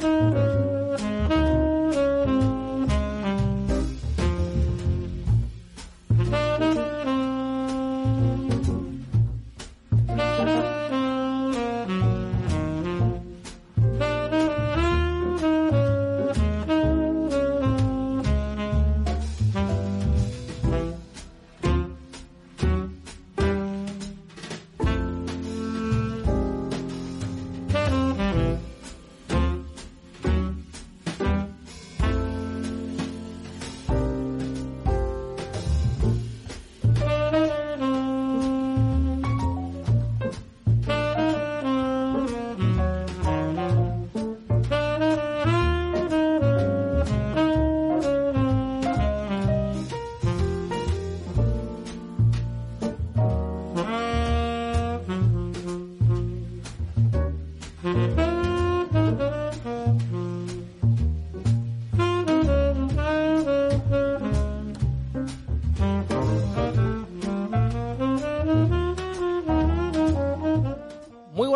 Mm-hmm.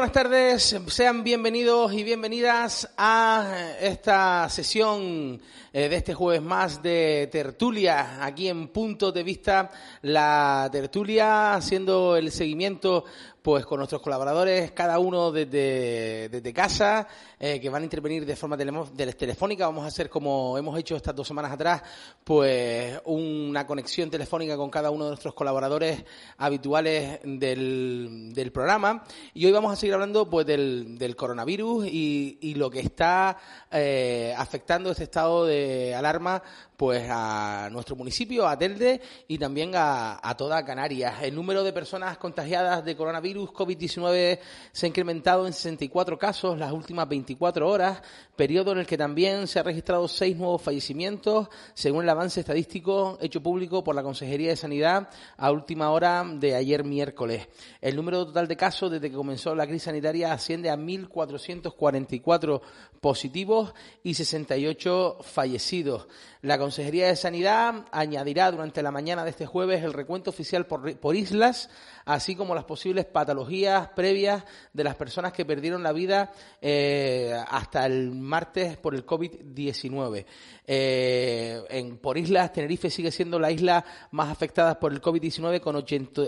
Buenas tardes, sean bienvenidos y bienvenidas a esta sesión eh, de este jueves más de tertulia, aquí en Punto de Vista, la tertulia haciendo el seguimiento pues con nuestros colaboradores, cada uno desde, desde casa, eh, que van a intervenir de forma telefónica. Vamos a hacer, como hemos hecho estas dos semanas atrás, pues una conexión telefónica con cada uno de nuestros colaboradores habituales del, del programa. Y hoy vamos a seguir hablando pues del, del coronavirus y, y, lo que está eh, afectando este estado de alarma pues a nuestro municipio, a Telde y también a, a toda Canarias. El número de personas contagiadas de coronavirus COVID-19 se ha incrementado en 64 casos las últimas 24 horas, periodo en el que también se han registrado seis nuevos fallecimientos, según el avance estadístico hecho público por la Consejería de Sanidad a última hora de ayer miércoles. El número total de casos desde que comenzó la crisis sanitaria asciende a 1.444 positivos y 68 fallecidos. La Consejería de Sanidad añadirá durante la mañana de este jueves el recuento oficial por, islas, así como las posibles patologías previas de las personas que perdieron la vida eh, hasta el martes por el COVID-19. Eh, por islas, Tenerife sigue siendo la isla más afectada por el COVID-19 con,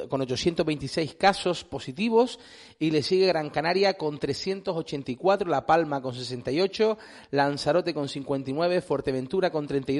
con 826 casos positivos y le sigue Gran Canaria con 384, La Palma con 68, Lanzarote con 59, Fuerteventura con 32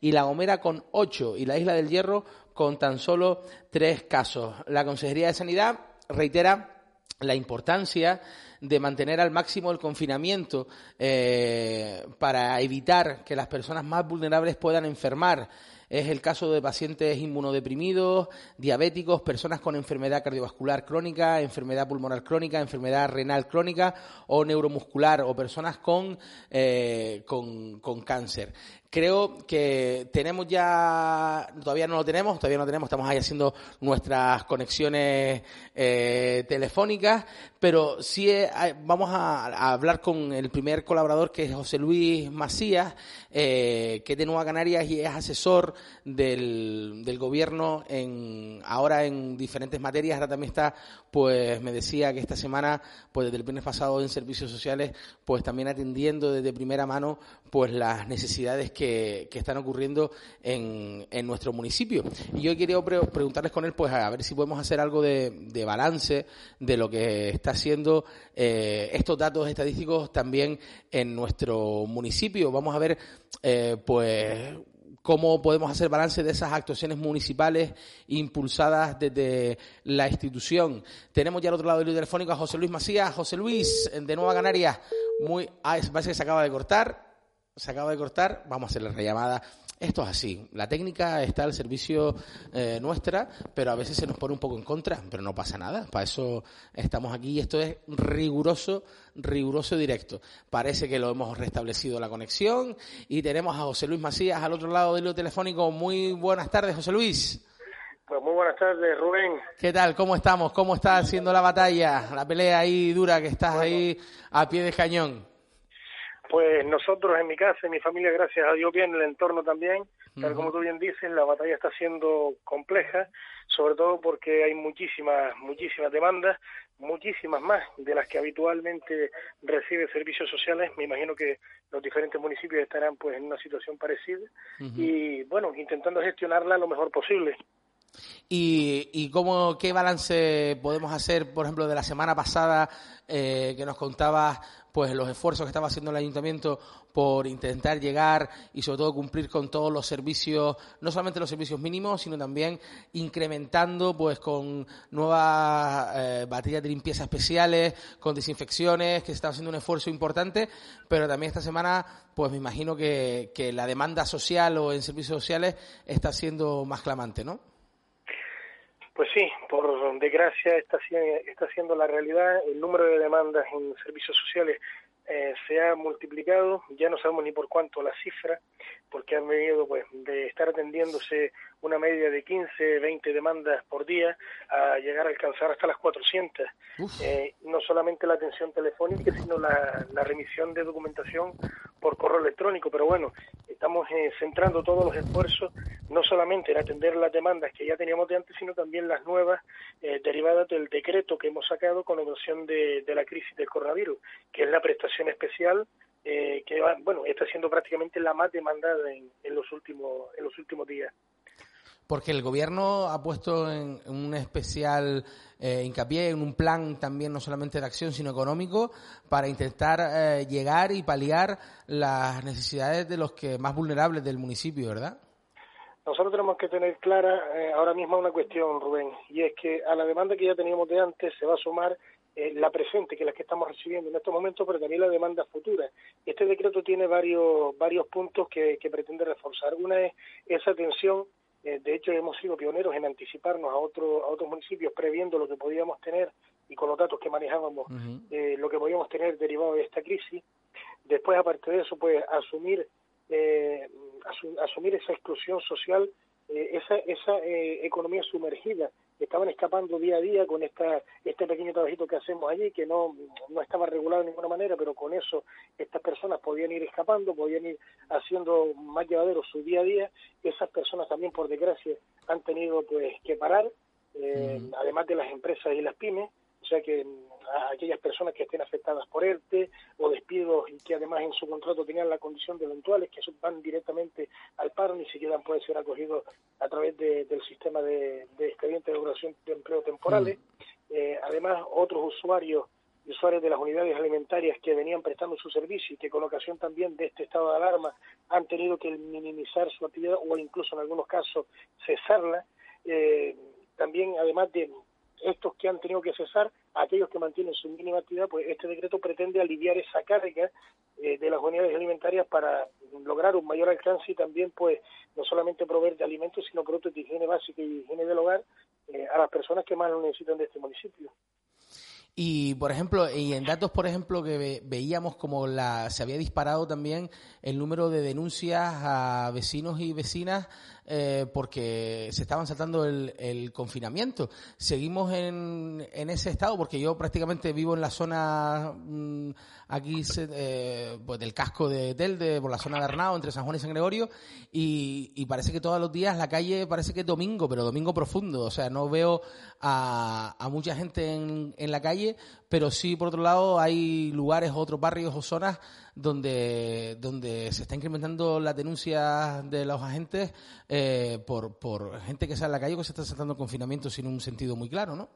y La Gomera con 8 y la Isla del Hierro con tan solo tres casos. La Consejería de Sanidad reitera la importancia de mantener al máximo el confinamiento eh, para evitar que las personas más vulnerables puedan enfermar. Es el caso de pacientes inmunodeprimidos, diabéticos, personas con enfermedad cardiovascular crónica, enfermedad pulmonar crónica, enfermedad renal crónica o neuromuscular o personas con, eh, con, con cáncer. Creo que tenemos ya, todavía no lo tenemos, todavía no lo tenemos, estamos ahí haciendo nuestras conexiones eh, telefónicas, pero sí eh, vamos a, a, hablar con el primer colaborador que es José Luis Macías, eh, que es de Nueva Canarias y es asesor del, del gobierno en, ahora en diferentes materias, ahora también está, pues me decía que esta semana, pues desde el viernes pasado en servicios sociales, pues también atendiendo desde primera mano, pues las necesidades que que, están ocurriendo en, en, nuestro municipio. Y yo quería pre preguntarles con él, pues a ver si podemos hacer algo de, de balance de lo que está haciendo eh, estos datos estadísticos también en nuestro municipio. Vamos a ver, eh, pues cómo podemos hacer balance de esas actuaciones municipales impulsadas desde la institución. Tenemos ya al otro lado del telefónico a José Luis Macías. José Luis, de Nueva Canarias. Muy, ah, parece que se acaba de cortar se acaba de cortar, vamos a hacer la rellamada. Esto es así. La técnica está al servicio eh, nuestra, pero a veces se nos pone un poco en contra, pero no pasa nada. Para eso estamos aquí y esto es riguroso, riguroso directo. Parece que lo hemos restablecido la conexión y tenemos a José Luis Macías al otro lado del telefónico. Muy buenas tardes, José Luis. Pues muy buenas tardes, Rubén. ¿Qué tal? ¿Cómo estamos? ¿Cómo está haciendo la batalla, la pelea ahí dura que estás ahí a pie de cañón? Pues nosotros en mi casa, en mi familia, gracias a Dios bien, el entorno también, tal como tú bien dices, la batalla está siendo compleja, sobre todo porque hay muchísimas, muchísimas demandas, muchísimas más de las que habitualmente recibe servicios sociales. Me imagino que los diferentes municipios estarán pues en una situación parecida y bueno, intentando gestionarla lo mejor posible. ¿Y, y cómo, qué balance podemos hacer, por ejemplo, de la semana pasada eh, que nos contabas pues los esfuerzos que estaba haciendo el ayuntamiento por intentar llegar y sobre todo cumplir con todos los servicios, no solamente los servicios mínimos, sino también incrementando pues con nuevas eh, baterías de limpieza especiales, con desinfecciones, que se está haciendo un esfuerzo importante, pero también esta semana pues me imagino que, que la demanda social o en servicios sociales está siendo más clamante, ¿no? Pues sí, por desgracia está, está siendo la realidad. El número de demandas en servicios sociales eh, se ha multiplicado, ya no sabemos ni por cuánto la cifra, porque han venido pues de estar atendiéndose una media de 15, 20 demandas por día a llegar a alcanzar hasta las 400. Eh, no solamente la atención telefónica, sino la, la remisión de documentación por correo electrónico, pero bueno, estamos eh, centrando todos los esfuerzos no solamente en atender las demandas que ya teníamos de antes, sino también las nuevas eh, derivadas del decreto que hemos sacado con ocasión de, de la crisis del coronavirus, que es la prestación especial eh, que bueno está siendo prácticamente la más demandada en, en los últimos en los últimos días porque el gobierno ha puesto en, un especial eh, hincapié en un plan también no solamente de acción sino económico para intentar eh, llegar y paliar las necesidades de los que más vulnerables del municipio, ¿verdad? Nosotros tenemos que tener clara eh, ahora mismo una cuestión, Rubén, y es que a la demanda que ya teníamos de antes se va a sumar la presente, que es la que estamos recibiendo en estos momentos, pero también la demanda futura. Este decreto tiene varios varios puntos que, que pretende reforzar. Una es esa atención eh, de hecho, hemos sido pioneros en anticiparnos a, otro, a otros municipios previendo lo que podíamos tener y con los datos que manejábamos, eh, lo que podíamos tener derivado de esta crisis. Después, aparte de eso, pues asumir, eh, asumir esa exclusión social, esa, esa economía sumergida estaban escapando día a día con esta, este pequeño trabajito que hacemos allí, que no, no estaba regulado de ninguna manera, pero con eso estas personas podían ir escapando, podían ir haciendo más llevadero su día a día. Esas personas también, por desgracia, han tenido pues que parar, eh, además de las empresas y las pymes, sea que a aquellas personas que estén afectadas por ERTE o despidos y que además en su contrato tenían la condición de eventuales, que van directamente al paro, ni siquiera pueden ser acogidos a través del sistema de, de expedientes de duración de empleo temporales. Eh, además, otros usuarios y usuarios de las unidades alimentarias que venían prestando su servicio y que con ocasión también de este estado de alarma han tenido que minimizar su actividad o incluso en algunos casos cesarla. Eh, también, además de estos que han tenido que cesar, aquellos que mantienen su mínima actividad, pues este decreto pretende aliviar esa carga eh, de las unidades alimentarias para lograr un mayor alcance y también, pues, no solamente proveer de alimentos, sino productos de higiene básica y higiene del hogar eh, a las personas que más lo necesitan de este municipio. Y, por ejemplo, y en datos, por ejemplo, que veíamos como la, se había disparado también el número de denuncias a vecinos y vecinas eh, porque se estaban saltando el, confinamiento. Seguimos en, en, ese estado porque yo prácticamente vivo en la zona mm, aquí eh, pues del casco de Telde, por la zona de Arnao, entre San Juan y San Gregorio, y, y, parece que todos los días la calle parece que es domingo, pero domingo profundo. O sea, no veo a, a mucha gente en, en la calle, pero sí, por otro lado, hay lugares, otros barrios o zonas donde, donde se está incrementando la denuncia de los agentes eh, por, por gente que sale a la calle que se está saltando confinamiento sin un sentido muy claro, ¿no?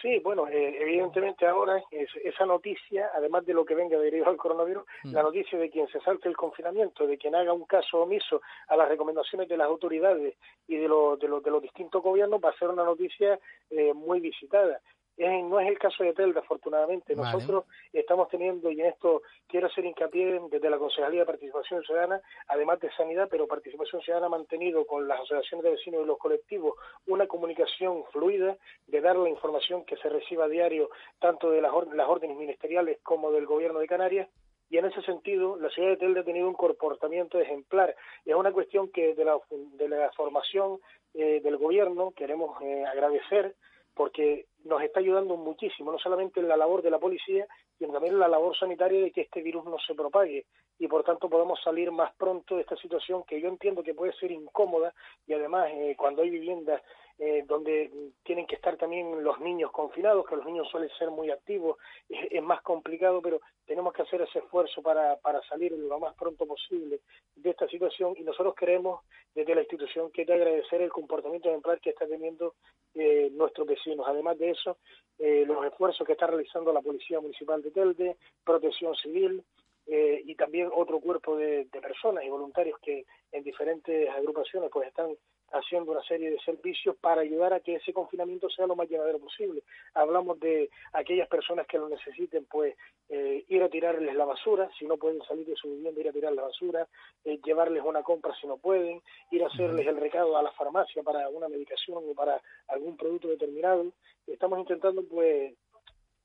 Sí, bueno, eh, evidentemente ahora esa noticia, además de lo que venga derivado del coronavirus, mm. la noticia de quien se salte el confinamiento, de quien haga un caso omiso a las recomendaciones de las autoridades y de, lo, de, de los distintos gobiernos, va a ser una noticia eh, muy visitada. No es el caso de Telda, afortunadamente. Nosotros estamos teniendo, y en esto quiero hacer hincapié desde la Concejalía de Participación Ciudadana, además de Sanidad, pero Participación Ciudadana ha mantenido con las asociaciones de vecinos y los colectivos una comunicación fluida de dar la información que se reciba a diario tanto de las, las órdenes ministeriales como del Gobierno de Canarias y en ese sentido la ciudad de Telde ha tenido un comportamiento ejemplar. Es una cuestión que de la, de la formación eh, del gobierno queremos eh, agradecer porque nos está ayudando muchísimo, no solamente en la labor de la policía, sino también en la labor sanitaria de que este virus no se propague. Y por tanto podemos salir más pronto de esta situación que yo entiendo que puede ser incómoda y además eh, cuando hay viviendas eh, donde tienen que estar también los niños confinados, que los niños suelen ser muy activos, es, más complicado, pero tenemos que hacer ese esfuerzo para, para salir lo más pronto posible de esta situación y nosotros queremos desde la institución que te agradecer el comportamiento ejemplar que está teniendo eh, nuestros vecinos. Además de eso, eh, los esfuerzos que está realizando la Policía Municipal de Telde, Protección Civil, eh, y también otro cuerpo de, personas y voluntarios que en diferentes agrupaciones pues están haciendo una serie de servicios para ayudar a que ese confinamiento sea lo más llevadero posible. Hablamos de aquellas personas que lo necesiten, pues eh, ir a tirarles la basura, si no pueden salir de su vivienda, ir a tirar la basura, eh, llevarles una compra si no pueden, ir a hacerles el recado a la farmacia para una medicación o para algún producto determinado. Estamos intentando pues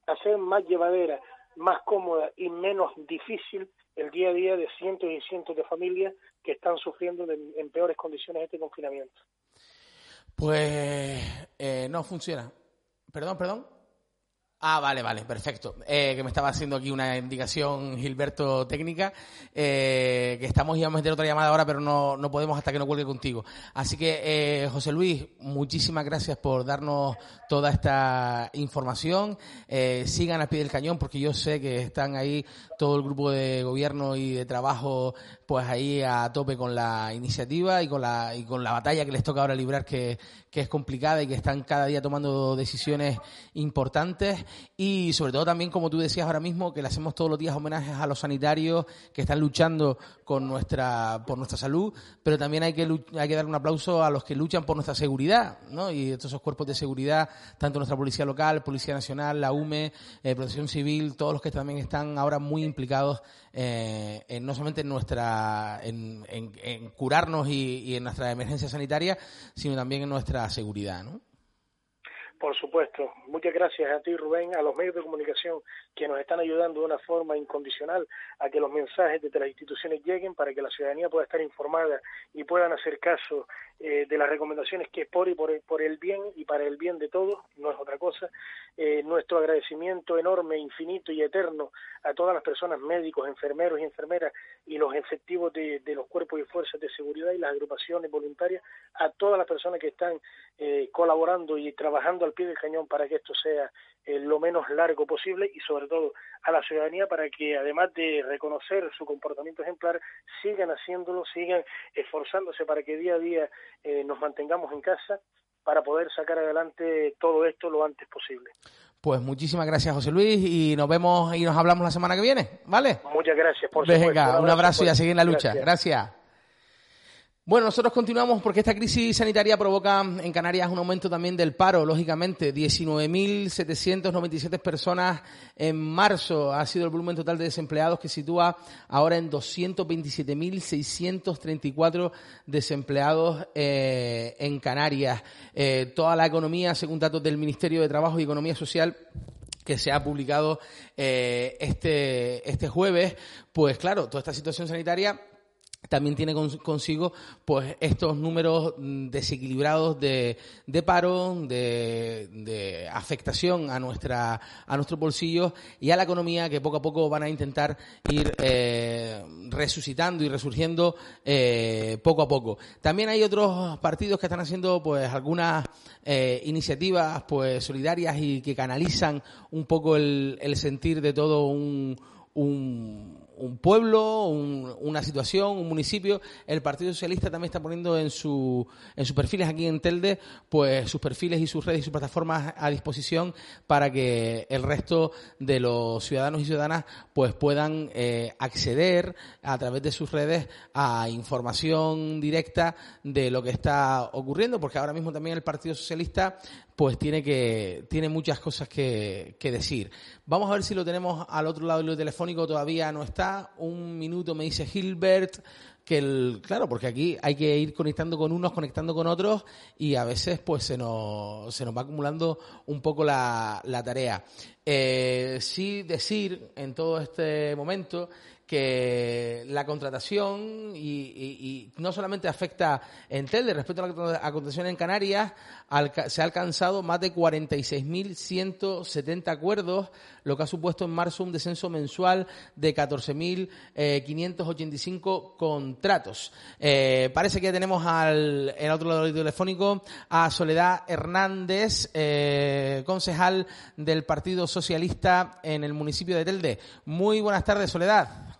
hacer más llevadera más cómoda y menos difícil el día a día de cientos y cientos de familias que están sufriendo en peores condiciones este confinamiento. Pues eh, no funciona. Perdón, perdón. Ah, vale, vale, perfecto. Eh, que me estaba haciendo aquí una indicación Gilberto técnica, eh, que estamos íbamos a meter otra llamada ahora, pero no, no podemos hasta que no cuelgue contigo. Así que, eh, José Luis, muchísimas gracias por darnos toda esta información. Eh, sigan al pie del cañón, porque yo sé que están ahí todo el grupo de gobierno y de trabajo, pues ahí a tope con la iniciativa y con la, y con la batalla que les toca ahora librar, que, que es complicada y que están cada día tomando decisiones importantes y sobre todo también, como tú decías ahora mismo, que le hacemos todos los días homenajes a los sanitarios que están luchando con nuestra, por nuestra salud, pero también hay que, hay que dar un aplauso a los que luchan por nuestra seguridad, ¿no? Y todos esos cuerpos de seguridad, tanto nuestra Policía Local, Policía Nacional, la UME, eh, Protección Civil, todos los que también están ahora muy implicados eh, en, no solamente en nuestra, en, en, curarnos y, y en nuestra emergencia sanitaria, sino también en nuestra seguridad, ¿no? Por supuesto. Muchas gracias a ti, Rubén, a los medios de comunicación que nos están ayudando de una forma incondicional a que los mensajes desde las instituciones lleguen para que la ciudadanía pueda estar informada y puedan hacer caso eh, de las recomendaciones que es por y por el, por el, bien y para el bien de todos, no es otra cosa. Eh, nuestro agradecimiento enorme, infinito y eterno a todas las personas, médicos, enfermeros y enfermeras y los efectivos de, los cuerpos y fuerzas de seguridad y las agrupaciones voluntarias, a todas las personas que están eh, colaborando y trabajando al pie del cañón para que esto sea lo menos largo posible y sobre todo a la ciudadanía para que además de reconocer su comportamiento ejemplar sigan haciéndolo, sigan esforzándose para que día a día eh, nos mantengamos en casa para poder sacar adelante todo esto lo antes posible. Pues muchísimas gracias, José Luis, y nos vemos y nos hablamos la semana que viene, ¿vale? Muchas gracias, por Venga, un abrazo, y a seguir en la lucha. gracias. Bueno, nosotros continuamos porque esta crisis sanitaria provoca en Canarias un aumento también del paro, lógicamente. 19.797 personas en marzo ha sido el volumen total de desempleados que sitúa ahora en 227.634 desempleados eh, en Canarias. Eh, toda la economía, según datos del Ministerio de Trabajo y Economía Social, que se ha publicado eh, este, este jueves, pues claro, toda esta situación sanitaria también tiene consigo pues estos números mm, desequilibrados de, de paro, de, de, afectación a nuestra a nuestros bolsillos y a la economía que poco a poco van a intentar ir eh, resucitando y resurgiendo eh, poco a poco. También hay otros partidos que están haciendo pues algunas eh, iniciativas pues solidarias y que canalizan un poco el, el sentir de todo un, un un pueblo, una situación, un municipio. El Partido Socialista también está poniendo en, su, en sus perfiles aquí en Telde, pues sus perfiles y sus redes y sus plataformas a disposición para que el resto de los ciudadanos y ciudadanas pues puedan eh, acceder a través de sus redes a información directa de lo que está ocurriendo, porque ahora mismo también el Partido Socialista pues tiene que tiene muchas cosas que, que decir. Vamos a ver si lo tenemos al otro lado del telefónico, todavía no está. Un minuto me dice Gilbert que el, claro, porque aquí hay que ir conectando con unos, conectando con otros y a veces pues se nos, se nos va acumulando un poco la, la tarea. Eh, sí decir en todo este momento que la contratación y, no solamente afecta en Telde, respecto a la contratación en Canarias, se ha alcanzado más de 46.170 acuerdos, lo que ha supuesto en marzo un descenso mensual de 14.585 contratos. Eh, parece que tenemos al en otro lado del telefónico a Soledad Hernández, eh, concejal del Partido Socialista en el municipio de Telde. Muy buenas tardes, Soledad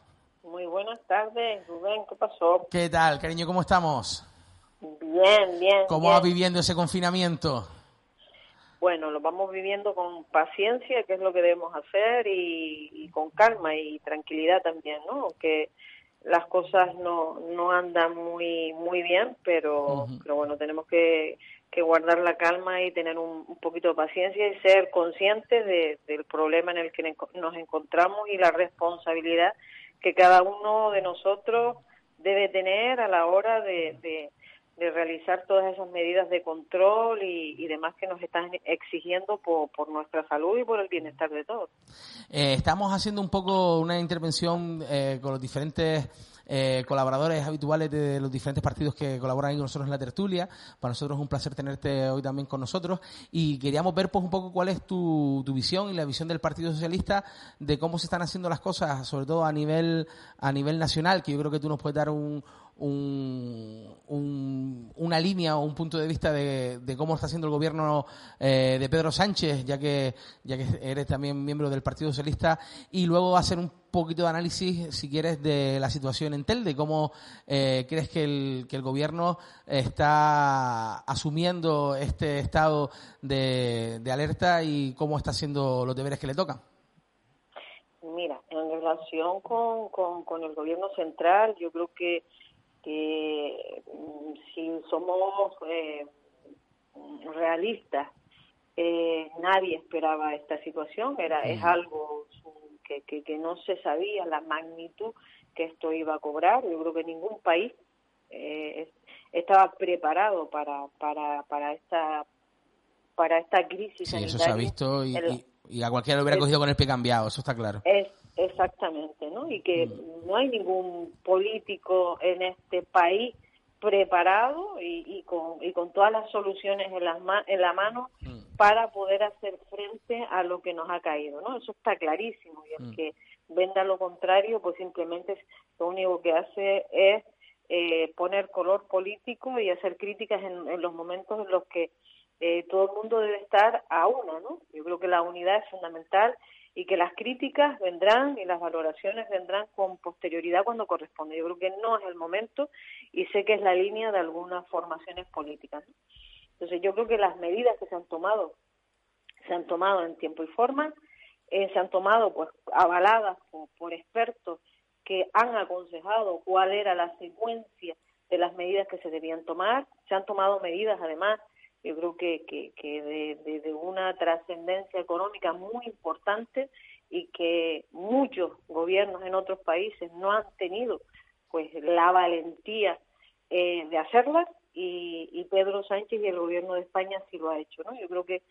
buenas tardes, Rubén, ¿qué pasó? ¿Qué tal, cariño? ¿Cómo estamos? Bien, bien. ¿Cómo va viviendo ese confinamiento? Bueno, lo vamos viviendo con paciencia, que es lo que debemos hacer, y, con calma y tranquilidad también, ¿no? Que las cosas no, no andan muy muy bien, pero, pero bueno, tenemos que, que guardar la calma y tener un, un poquito de paciencia y ser conscientes de, del problema en el que nos encontramos y la responsabilidad que cada uno de nosotros debe tener a la hora de, de, realizar todas esas medidas de control y, demás que nos están exigiendo por, por, nuestra salud y por el bienestar de todos. Eh, estamos haciendo un poco una intervención eh, con los diferentes eh, colaboradores habituales de los diferentes partidos que colaboran con nosotros en la tertulia. Para nosotros es un placer tenerte hoy también con nosotros y queríamos ver pues un poco cuál es tu, tu visión y la visión del Partido Socialista de cómo se están haciendo las cosas, sobre todo a nivel a nivel nacional, que yo creo que tú nos puedes dar un, un, una línea o un punto de vista de, cómo está haciendo el gobierno eh, de Pedro Sánchez, ya que, ya que eres también miembro del Partido Socialista, y luego hacer un poquito de análisis, si quieres, de la situación en Telde, cómo eh, crees que el, que el gobierno está asumiendo este estado de, de alerta y cómo está haciendo los deberes que le tocan. Mira, en relación con, con, con el gobierno central, yo creo que que mm, si somos eh, realistas, eh, nadie esperaba esta situación, era es algo que, que, no se sabía la magnitud que esto iba a cobrar. Yo creo que ningún país eh, estaba preparado para, para, para esta para esta crisis. Sí, eso se ha visto y, y, a cualquiera lo hubiera cogido con el pie cambiado, eso está claro. Es, Exactamente, ¿no? Y que mm. no hay ningún político en este país preparado y, y, con, y con todas las soluciones en, las en la mano mm. para poder hacer frente a lo que nos ha caído, ¿no? Eso está clarísimo y el mm. que venda lo contrario, pues simplemente lo único que hace es eh, poner color político y hacer críticas en, los momentos en los que eh, todo el mundo debe estar a uno, ¿no? Yo creo que la unidad es fundamental y que las críticas vendrán y las valoraciones vendrán con posterioridad cuando corresponde. Yo creo que no es el momento y sé que es la línea de algunas formaciones políticas. Entonces yo creo que las medidas que se han tomado se han tomado en tiempo y forma, eh, se han tomado pues avaladas por, por expertos que han aconsejado cuál era la secuencia de las medidas que se debían tomar, se han tomado medidas además yo creo que, que, que de, una trascendencia económica muy importante y que muchos gobiernos en otros países no han tenido pues la valentía eh, de hacerlas y, y, Pedro Sánchez y el gobierno de España sí lo ha hecho no yo creo que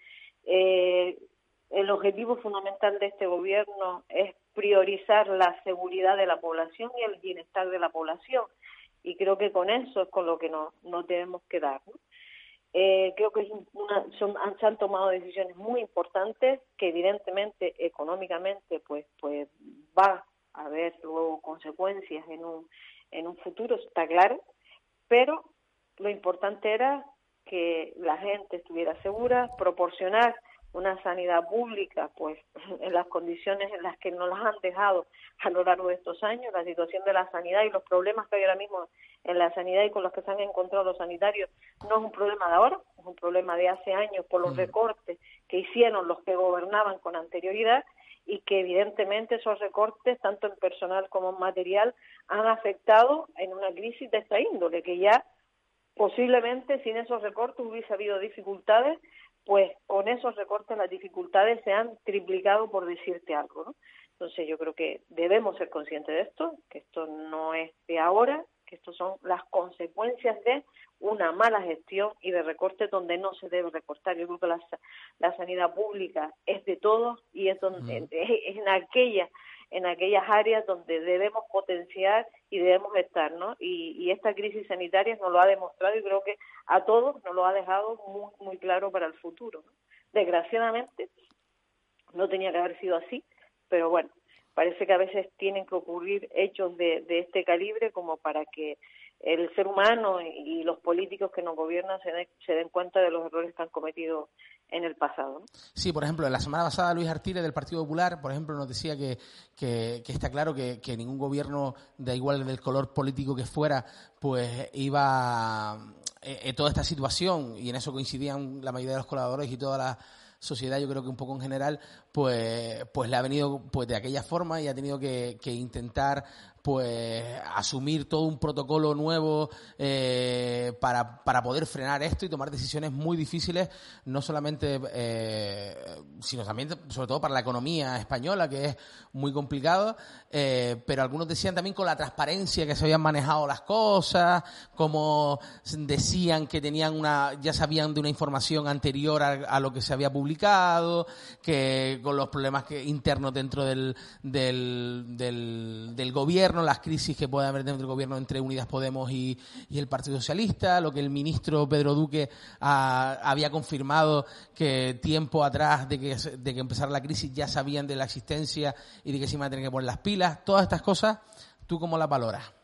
eh, el objetivo fundamental de este gobierno es priorizar la seguridad de la población y el bienestar de la población y creo que con eso es con lo que nos, nos debemos quedar ¿no? Eh, creo que una, son, se han tomado decisiones muy importantes que evidentemente económicamente pues pues va a haber luego consecuencias en un en un futuro está claro pero lo importante era que la gente estuviera segura proporcionar una sanidad pública, pues en las condiciones en las que nos las han dejado a lo largo de estos años, la situación de la sanidad y los problemas que hay ahora mismo en la sanidad y con los que se han encontrado los sanitarios no es un problema de ahora, es un problema de hace años por los recortes que hicieron los que gobernaban con anterioridad y que evidentemente esos recortes, tanto en personal como en material, han afectado en una crisis de esta índole, que ya posiblemente sin esos recortes hubiese habido dificultades pues con esos recortes las dificultades se han triplicado por decirte algo, ¿no? Entonces yo creo que debemos ser conscientes de esto, que esto no es de ahora, que esto son las consecuencias de una mala gestión y de recortes donde no se debe recortar. Yo creo que la, la sanidad pública es de todos y es, donde, es en aquellas en aquellas áreas donde debemos potenciar y debemos estar, ¿no? Y, esta crisis sanitaria nos lo ha demostrado y creo que a todos nos lo ha dejado muy, muy claro para el futuro. Desgraciadamente, no tenía que haber sido así, pero bueno, parece que a veces tienen que ocurrir hechos de, este calibre como para que el ser humano y los políticos que nos gobiernan se, se den cuenta de los errores que han cometido en el pasado. Sí, por ejemplo, la semana pasada Luis Artire del Partido Popular, por ejemplo, nos decía que, que, está claro que, ningún gobierno, da igual del color político que fuera, pues iba eh, eh, toda esta situación, y en eso coincidían la mayoría de los colaboradores y toda la sociedad, yo creo que un poco en general, pues, pues le ha venido pues de aquella forma y ha tenido que, que intentar pues asumir todo un protocolo nuevo eh, para, para, poder frenar esto y tomar decisiones muy difíciles, no solamente, eh, sino también, sobre todo para la economía española, que es muy complicado, eh, pero algunos decían también con la transparencia que se habían manejado las cosas, como decían que tenían una, ya sabían de una información anterior a, lo que se había publicado, que con los problemas que, internos dentro del, del, del, del gobierno, las crisis que puede haber dentro del gobierno entre Unidas Podemos y, el Partido Socialista, lo que el ministro Pedro Duque había confirmado que tiempo atrás de que, de que empezara la crisis ya sabían de la existencia y de que se iban a tener que poner las pilas. Todas estas cosas, ¿tú cómo las valoras?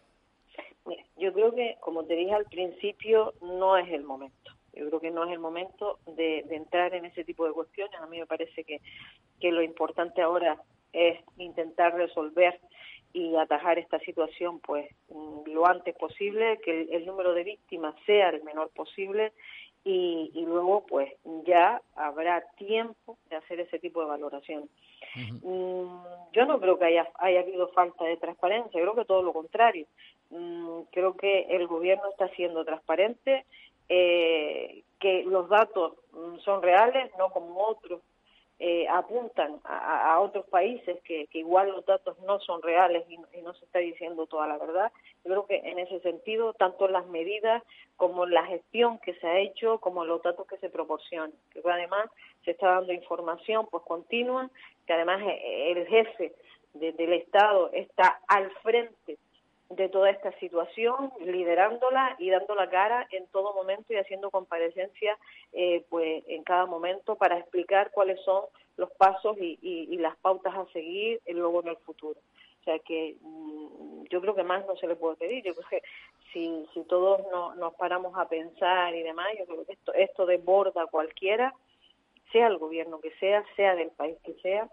yo creo que, como te dije al principio, no es el momento. Yo creo que no es el momento de, entrar en ese tipo de cuestiones. A mí me parece que lo importante ahora es intentar resolver y atajar esta situación pues mm, lo antes posible, que el, número de víctimas sea el menor posible y, y, luego pues ya habrá tiempo de hacer ese tipo de valoración. Mm, yo no creo que haya, haya habido falta de transparencia, creo que todo lo contrario. Mm, creo que el gobierno está siendo transparente, eh, que los datos son reales, no como otros eh, apuntan a, otros países que, igual los datos no son reales y, no se está diciendo toda la verdad. Yo creo que en ese sentido, tanto las medidas como la gestión que se ha hecho, como los datos que se proporcionan, que además se está dando información pues continua, que además eh, el jefe del Estado está al frente de toda esta situación, liderándola y dando la cara en todo momento y haciendo comparecencias eh, pues en cada momento para explicar cuáles son los pasos y, y, las pautas a seguir luego en el futuro. O sea que mm, yo creo que más no se le puede pedir. Yo creo que si, si todos no, nos paramos a pensar y demás, yo creo que esto, esto desborda a cualquiera, sea el gobierno que sea, sea del país que sea.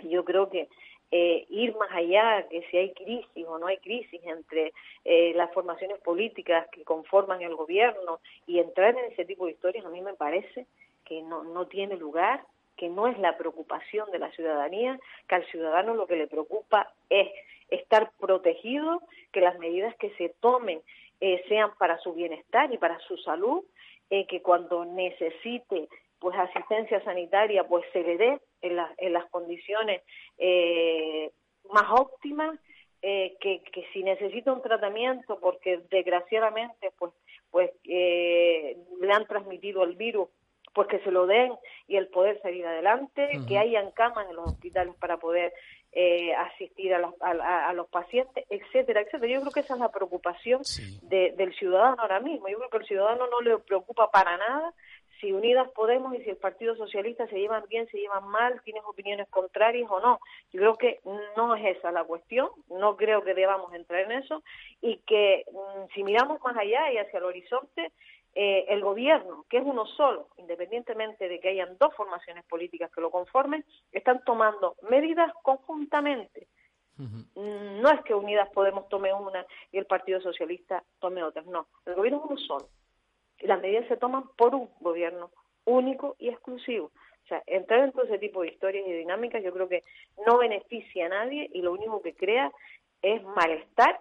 Yo creo que eh, ir más allá, que si hay crisis o no hay crisis entre eh, las formaciones políticas que conforman el gobierno y entrar en ese tipo de historias, a mí me parece que no, no tiene lugar, que no es la preocupación de la ciudadanía, que al ciudadano lo que le preocupa es estar protegido, que las medidas que se tomen eh, sean para su bienestar y para su salud, que cuando necesite pues asistencia sanitaria pues se le dé en, en las condiciones eh, más óptimas eh, que, que, si necesita un tratamiento porque desgraciadamente pues pues eh, le han transmitido el virus pues que se lo den y el poder salir adelante, que hayan camas en los hospitales para poder eh, asistir a los, a, los pacientes, etcétera, etcétera. Yo creo que esa es la preocupación del ciudadano ahora mismo. Yo creo que el ciudadano no le preocupa para nada si Unidas Podemos y si el Partido Socialista se llevan bien, se llevan mal, tienen opiniones contrarias o no. Yo creo que no es esa la cuestión, no creo que debamos entrar en eso y que mm, si miramos más allá y hacia el horizonte, eh, el gobierno, que es uno solo, independientemente de que hayan dos formaciones políticas que lo conformen, están tomando medidas conjuntamente. No es que Unidas Podemos tome una y el Partido Socialista tome otras, no. El gobierno es uno solo las medidas se toman por un gobierno único y exclusivo. O sea, entrar en todo ese tipo de historias y dinámicas yo creo que no beneficia a nadie y lo único que crea es malestar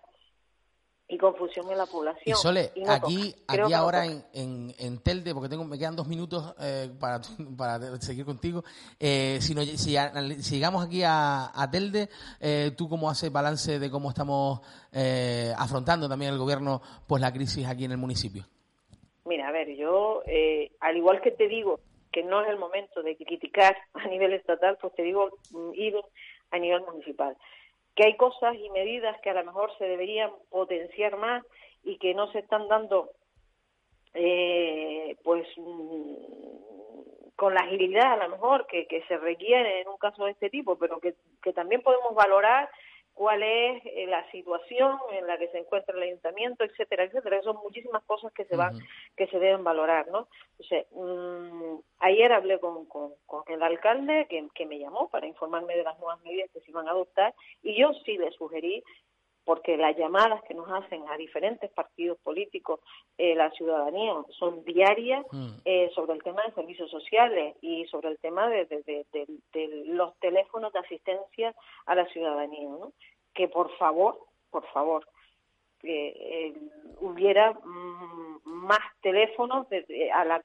y confusión en la población. Y Sole, aquí, aquí ahora en, en, Telde, porque tengo, me quedan dos minutos eh, para, para seguir contigo, eh, si, si, llegamos aquí a, a Telde, eh, ¿tú cómo haces balance de cómo estamos eh, afrontando también el gobierno pues la crisis aquí en el municipio? Mira, a ver, yo, al igual que te digo que no es el momento de criticar a nivel estatal, pues te digo mm, ir a nivel municipal. Que hay cosas y medidas que a lo mejor se deberían potenciar más y que no se están dando eh, pues mm, con la agilidad a lo mejor que, que se requiere en un caso de este tipo, pero que, que también podemos valorar cuál es eh, la situación en la que se encuentra el ayuntamiento, etcétera, etcétera. Son muchísimas cosas que se van, que se deben valorar, ¿no? Entonces, mm, ayer hablé con, con, el alcalde que, que, me llamó para informarme de las nuevas medidas que se iban a adoptar y yo sí le sugerí porque las llamadas que nos hacen a diferentes partidos políticos, eh, la ciudadanía, son diarias mm. eh, sobre el tema de servicios sociales y sobre el tema de, de, los teléfonos de asistencia a la ciudadanía. ¿no? Que por favor, por favor, eh, hubiera mm, más teléfonos a,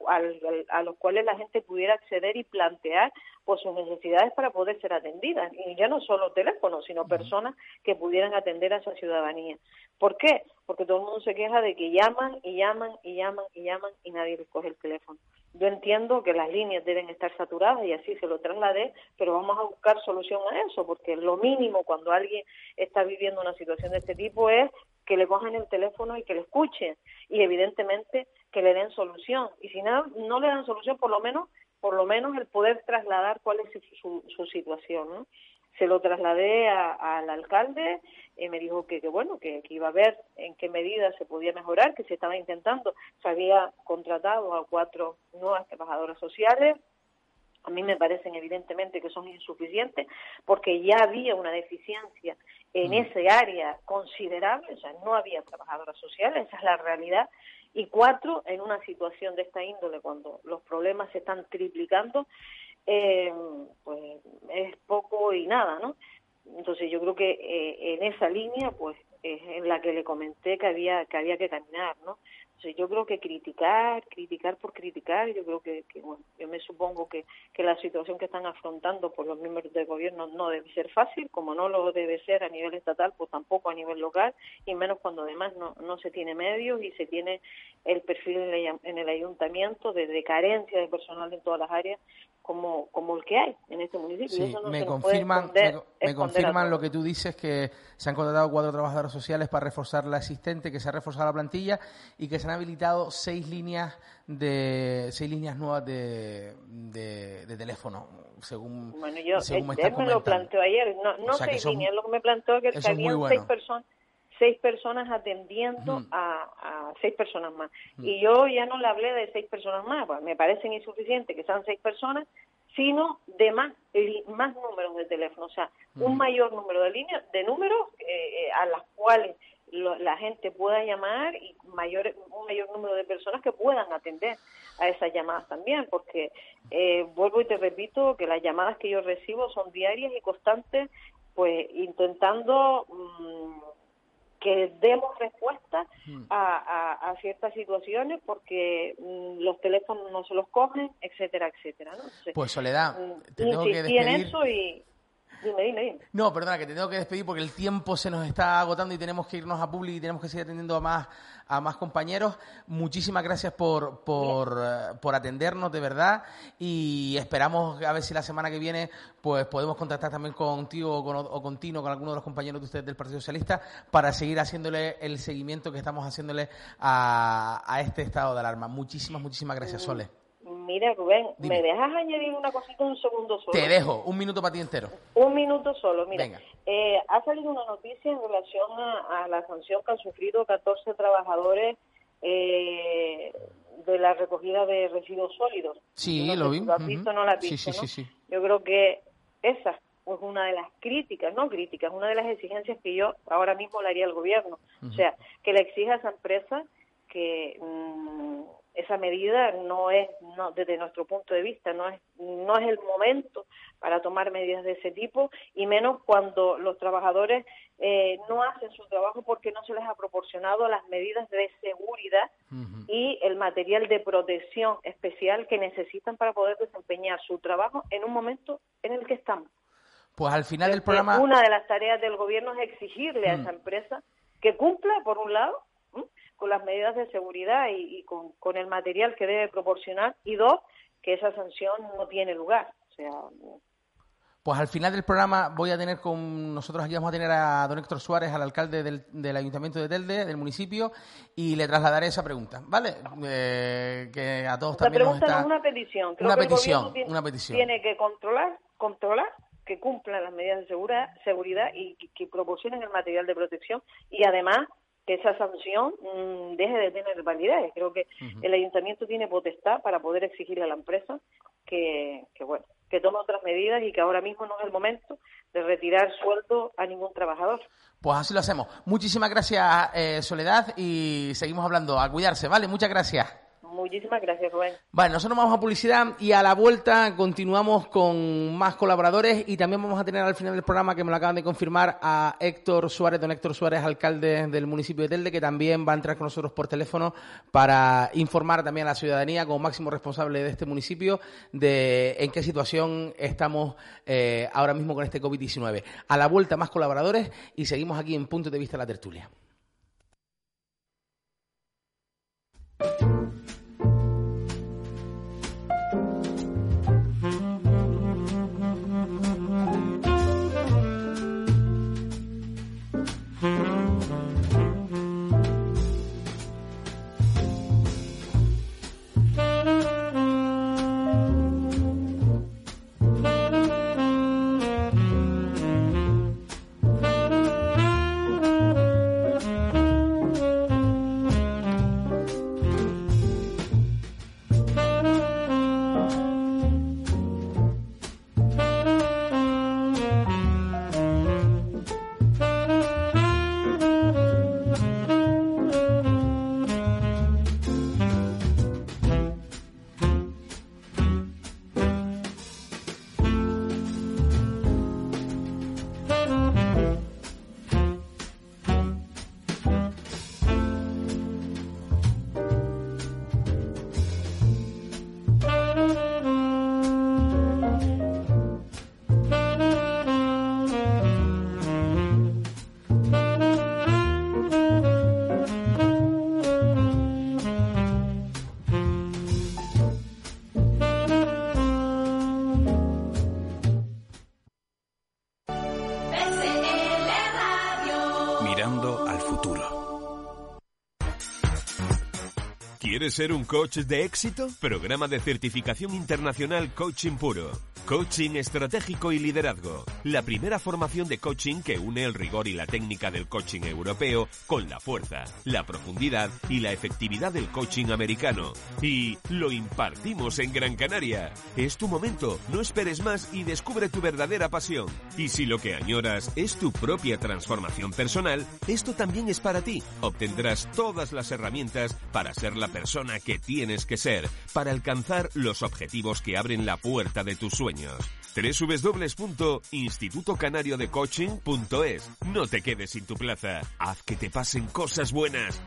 a, los cuales la gente pudiera acceder y plantear pues sus necesidades para poder ser atendidas. Y ya no solo teléfonos sino personas que pudieran atender a esa ciudadanía. ¿por qué? porque todo el mundo se queja de que llaman y llaman y llaman y llaman y nadie les coge el teléfono yo entiendo que las líneas deben estar saturadas y así se lo trasladé, pero vamos a buscar solución a eso, porque lo mínimo cuando alguien está viviendo una situación de este tipo es que le cojan el teléfono y que le escuchen y evidentemente que le den solución y si no, no le dan solución por lo menos por lo menos el poder trasladar cuál es su, su, situación ¿no? Se lo trasladé al alcalde y me dijo que, que bueno que, que, iba a ver en qué medida se podía mejorar que se estaba intentando se había contratado a cuatro nuevas trabajadoras sociales a mí me parecen evidentemente que son insuficientes porque ya había una deficiencia en mm. ese área considerable, o sea, no había trabajadoras sociales, esa es la realidad, y cuatro, en una situación de esta índole, cuando los problemas se están triplicando, eh, pues es poco y nada, ¿no? Entonces yo creo que eh, en esa línea, pues es en la que le comenté que había que había que caminar, ¿no? Yo creo que criticar, criticar por criticar, yo creo que, bueno, yo me supongo que, que la situación que están afrontando por los miembros del gobierno no debe ser fácil, como no lo debe ser a nivel estatal, pues tampoco a nivel local, y menos cuando además no, no se tiene medios y se tiene el perfil en el, ayuntamiento de, de carencia de personal en todas las áreas como, como el que hay en este municipio. Sí, me, confirman, me, confirman lo que tú dices, que se han contratado cuatro trabajadores sociales para reforzar la asistente, que se ha reforzado la plantilla y que se han habilitado seis líneas de seis líneas nuevas de, de, teléfono, según, bueno, yo, según me, me lo planteó ayer, no, no seis líneas, lo que me planteó que, que había seis personas seis personas atendiendo a, a, seis personas más. Y yo ya no le hablé de seis personas más, pues me parecen insuficientes que sean seis personas, sino de más, más números de teléfono, o sea, un mayor número de líneas, de números eh, eh, a las cuales la gente pueda llamar y mayor, un mayor número de personas que puedan atender a esas llamadas también, porque eh, vuelvo y te repito que las llamadas que yo recibo son diarias y constantes, pues intentando mm, que demos respuesta mm. a, ciertas situaciones porque mm, los teléfonos no se los cogen, etcétera, etcétera. ¿no? pues Soledad, te tengo que despedir. en eso y Dime, dime, dime. No, perdona, que te tengo que despedir porque el tiempo se nos está agotando y tenemos que irnos a Publi y tenemos que seguir atendiendo a más, a más compañeros. Muchísimas gracias por, por, eh, por atendernos, de verdad. Y esperamos a ver si la semana que viene pues podemos contactar también contigo o con, o con Tino, con alguno de los compañeros de ustedes del Partido Socialista, para seguir haciéndole el seguimiento que estamos haciéndole a, a este estado de alarma. Muchísimas, muchísimas gracias, Sole. Mira, Rubén, ¿me dejas añadir una cosita un segundo solo? Te dejo, un minuto para ti entero. Un minuto solo, mira. Eh, ha salido una noticia en relación a, la sanción que han sufrido 14 trabajadores eh, de la recogida de residuos sólidos. Sí, lo vi. ¿Lo has visto no la has visto? Sí, sí, sí, Yo creo que esa es una de las críticas, no críticas, una de las exigencias que yo ahora mismo le haría al gobierno. O sea, que le exija a esa empresa que... Mm, esa medida no es, no, desde nuestro punto de vista, no es, no es el momento para tomar medidas de ese tipo y menos cuando los trabajadores eh, no hacen su trabajo porque no se les ha proporcionado las medidas de seguridad y el material de protección especial que necesitan para poder desempeñar su trabajo en un momento en el que estamos. Pues al final del programa. Una de las tareas del gobierno es exigirle a esa empresa que cumpla, por un lado, con las medidas de seguridad y, con, el material que debe proporcionar y dos, que esa sanción no tiene lugar. O sea, pues al final del programa voy a tener con nosotros aquí vamos a tener a don Héctor Suárez, al alcalde del, Ayuntamiento de Telde, del municipio, y le trasladaré esa pregunta, ¿vale? Eh, que a todos también pregunta nos está... una petición. una petición, una petición. Tiene que controlar, controlar que cumplan las medidas de seguridad, seguridad y que proporcionen el material de protección y además que esa sanción mm, deje de tener validez. Creo que el ayuntamiento tiene potestad para poder exigirle a la empresa que, bueno, que tome otras medidas y que ahora mismo no es el momento de retirar sueldo a ningún trabajador. Pues así lo hacemos. Muchísimas gracias, eh, Soledad, y seguimos hablando. A cuidarse, ¿vale? Muchas gracias. Muchísimas gracias, Rubén. Vale, nosotros vamos a publicidad y a la vuelta continuamos con más colaboradores y también vamos a tener al final del programa, que me lo acaban de confirmar, a Héctor Suárez, don Héctor Suárez, alcalde del municipio de Telde, que también va a entrar con nosotros por teléfono para informar también a la ciudadanía como máximo responsable de este municipio de en qué situación estamos eh, ahora mismo con este COVID-19. A la vuelta más colaboradores y seguimos aquí en Punto de Vista la Tertulia. ¿Quieres ser un coach de éxito? Programa de certificación internacional Coaching Puro. Coaching estratégico y liderazgo. La primera formación de coaching que une el rigor y la técnica del coaching europeo con la fuerza, la profundidad y la efectividad del coaching americano. Y lo impartimos en Gran Canaria. Es tu momento, no esperes más y descubre tu verdadera pasión. Y si lo que añoras es tu propia transformación personal, esto también es para ti. Obtendrás todas las herramientas para ser la persona que tienes que ser para alcanzar los objetivos que abren la puerta de tus sueños. www.institutocanariodecoaching.es No te quedes sin tu plaza. Haz que te pasen cosas buenas.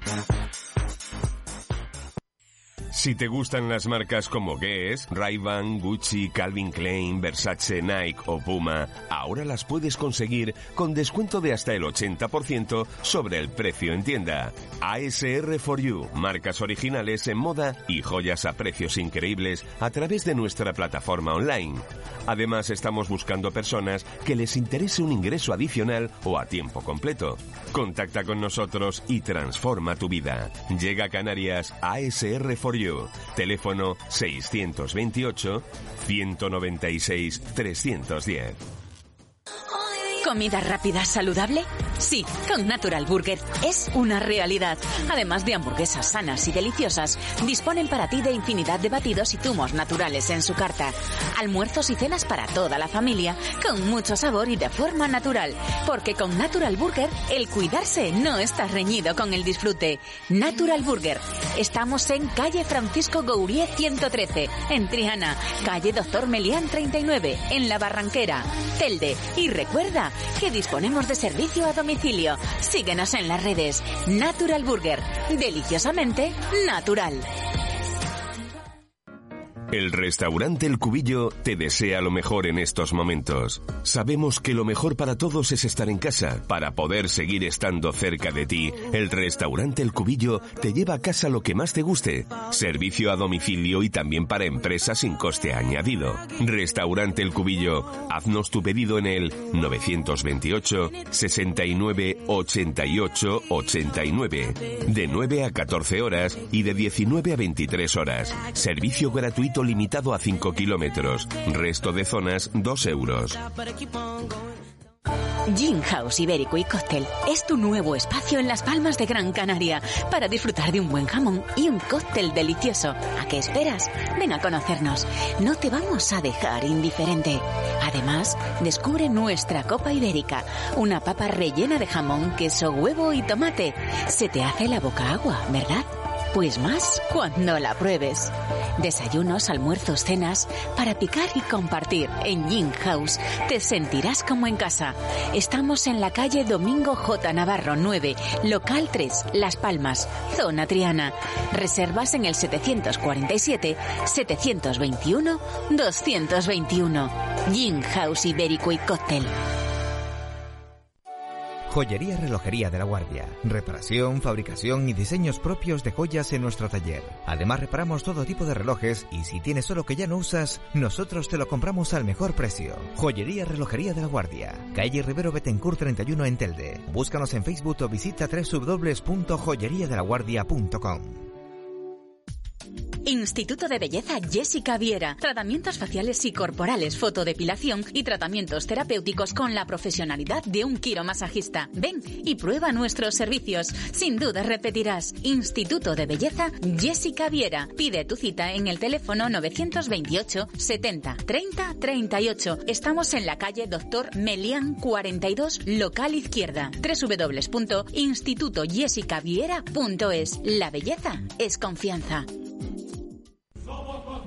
Si te gustan las marcas como Guess, Ray-Ban, Gucci, Calvin Klein, Versace, Nike o Puma, ahora las puedes conseguir con descuento de hasta el 80% sobre el precio en tienda. ASR for You, marcas originales en moda y joyas a precios increíbles a través de nuestra plataforma online. Además, estamos buscando personas que les interese un ingreso adicional o a tiempo completo. Contacta con nosotros y transforma tu vida. Llega a Canarias ASR for You. Teléfono 628 196 310. ¿Comida rápida saludable? Sí, con Natural Burger es una realidad. Además de hamburguesas sanas y deliciosas, disponen para ti de infinidad de batidos y zumos naturales en su carta. Almuerzos y cenas para toda la familia, con mucho sabor y de forma natural. Porque con Natural Burger, el cuidarse no está reñido con el disfrute. Natural Burger. Estamos en calle Francisco Gourier 113, en Triana, calle Doctor Melián 39, en La Barranquera, Telde. Y recuerda que disponemos de servicio a domicilio. Síguenos en las redes. Natural Burger. Deliciosamente natural. El restaurante El Cubillo te desea lo mejor en estos momentos. Sabemos que lo mejor para todos es estar en casa. Para poder seguir estando cerca de ti, el restaurante El Cubillo te lleva a casa lo que más te guste. Servicio a domicilio y también para empresas sin coste añadido. Restaurante El Cubillo. Haznos tu pedido en el 928 69 88 89. De 9 a 14 horas y de 19 a 23 horas. Servicio gratuito limitado a 5 kilómetros. Resto de zonas 2 euros. Gin House Ibérico y Cóctel es tu nuevo espacio en las Palmas de Gran Canaria para disfrutar de un buen jamón y un cóctel delicioso. ¿A qué esperas? Ven a conocernos. No te vamos a dejar indiferente. Además, descubre nuestra copa ibérica, una papa rellena de jamón, queso, huevo y tomate. Se te hace la boca agua, ¿verdad? Pues más cuando la pruebes. Desayunos, almuerzos, cenas, para picar y compartir en Yin House. Te sentirás como en casa. Estamos en la calle Domingo J. Navarro 9, local 3, Las Palmas, zona Triana. Reservas en el 747 721 221. Yin House Ibérico y Cóctel. Joyería Relojería de la Guardia. Reparación, fabricación y diseños propios de joyas en nuestro taller. Además reparamos todo tipo de relojes y si tienes solo que ya no usas, nosotros te lo compramos al mejor precio. Joyería Relojería de la Guardia. Calle Rivero Betencourt 31 en Telde. Búscanos en Facebook o visita www.joyeriadelaguardia.com. Instituto de Belleza Jessica Viera. Tratamientos faciales y corporales, fotodepilación y tratamientos terapéuticos con la profesionalidad de un quiromasajista. Ven y prueba nuestros servicios. Sin duda repetirás. Instituto de Belleza Jessica Viera. Pide tu cita en el teléfono 928 70 30 38. Estamos en la calle Doctor Melián 42, local izquierda. www.institutojessicaviera.es. La belleza es confianza.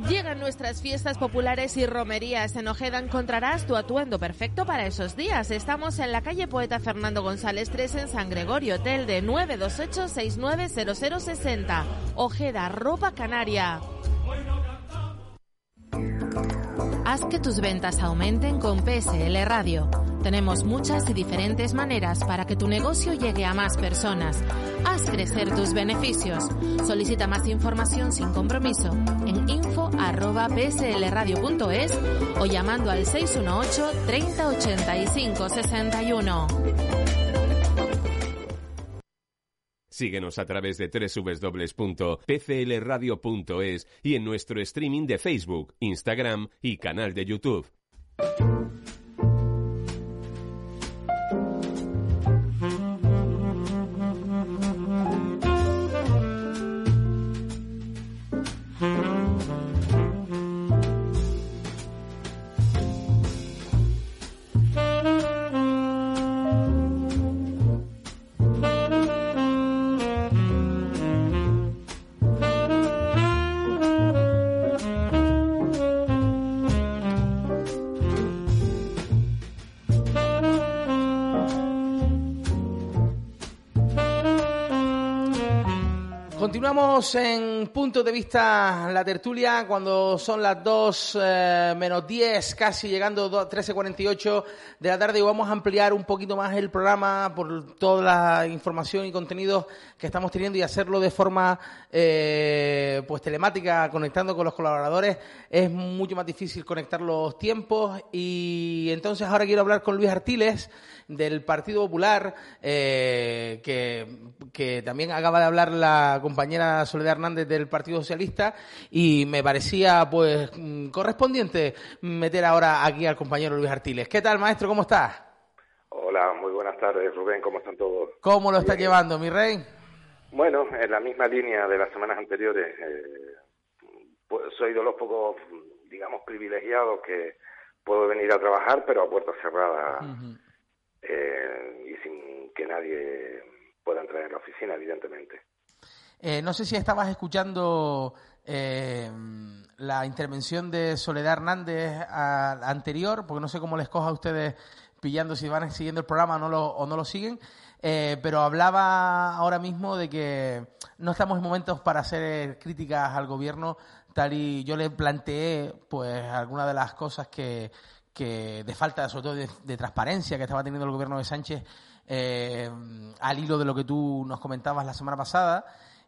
Llegan nuestras fiestas populares y romerías. En Ojeda encontrarás tu atuendo perfecto para esos días. Estamos en la calle Poeta Fernando González 3 en San Gregorio, Hotel de 928-690060. Ojeda, ropa canaria. Haz que tus ventas aumenten con PSL Radio. Tenemos muchas y diferentes maneras para que tu negocio llegue a más personas. Haz crecer tus beneficios. Solicita más información sin compromiso en info.pslradio.es o llamando al 618 30 85 61. Síguenos a través de www.pclradio.es y en nuestro streaming de Facebook, Instagram y canal de YouTube. En punto de vista la tertulia cuando son las 2 eh, menos 10, casi llegando a 13.48 de la tarde y vamos a ampliar un poquito más el programa por toda la información y contenidos que estamos teniendo y hacerlo de forma eh, pues telemática, conectando con los colaboradores. Es mucho más difícil conectar los tiempos y entonces ahora quiero hablar con Luis Artiles del Partido Popular, eh, que, también acaba de hablar la compañera Soledad Hernández del Partido Socialista, y me parecía pues mm, correspondiente meter ahora aquí al compañero Luis Artiles. ¿Qué tal, maestro? ¿Cómo estás? tardes, Rubén, ¿cómo están todos? ¿Cómo lo está llevando, mi rey? Bueno, en la misma línea de las semanas anteriores. Eh, pues, soy de los pocos, digamos, privilegiados que puedo venir a trabajar, pero a puerta cerrada eh, y sin que nadie pueda entrar en la oficina, evidentemente. Eh, no sé si estabas escuchando eh, la intervención de Soledad Hernández anterior, porque no sé cómo les coja a ustedes pillando si van siguiendo el programa o no lo, o no lo siguen, eh, pero hablaba ahora mismo de que no estamos en momentos para hacer críticas al gobierno, tal y yo le planteé pues algunas de las cosas que, que de falta, sobre todo de, transparencia que estaba teniendo el gobierno de Sánchez al hilo de lo que tú nos comentabas la semana pasada.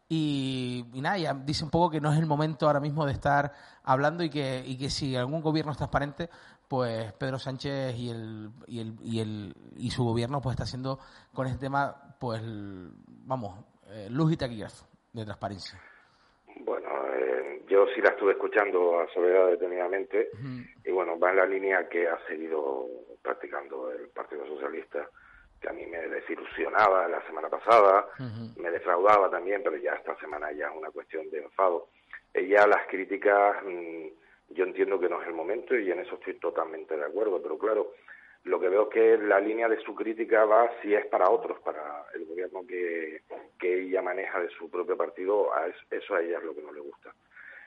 Y, y, nada, dice un poco que no es el momento ahora mismo de estar hablando y que, y que si algún gobierno es transparente, pues Pedro Sánchez y el, y el, y el y su gobierno pues está haciendo con este tema pues vamos eh, luz y taquígrafo de transparencia. Bueno eh, yo sí la estuve escuchando a Soledad detenidamente y bueno va en la línea que ha seguido practicando el Partido Socialista que a mí me desilusionaba la semana pasada me defraudaba también pero ya esta semana ya es una cuestión de enfado ella las críticas mm, yo entiendo que no es el momento y en eso estoy totalmente de acuerdo, pero claro, lo que veo es que la línea de su crítica va si es para otros, para el gobierno que, que ella maneja de su propio partido, a eso a ella es lo que no le gusta.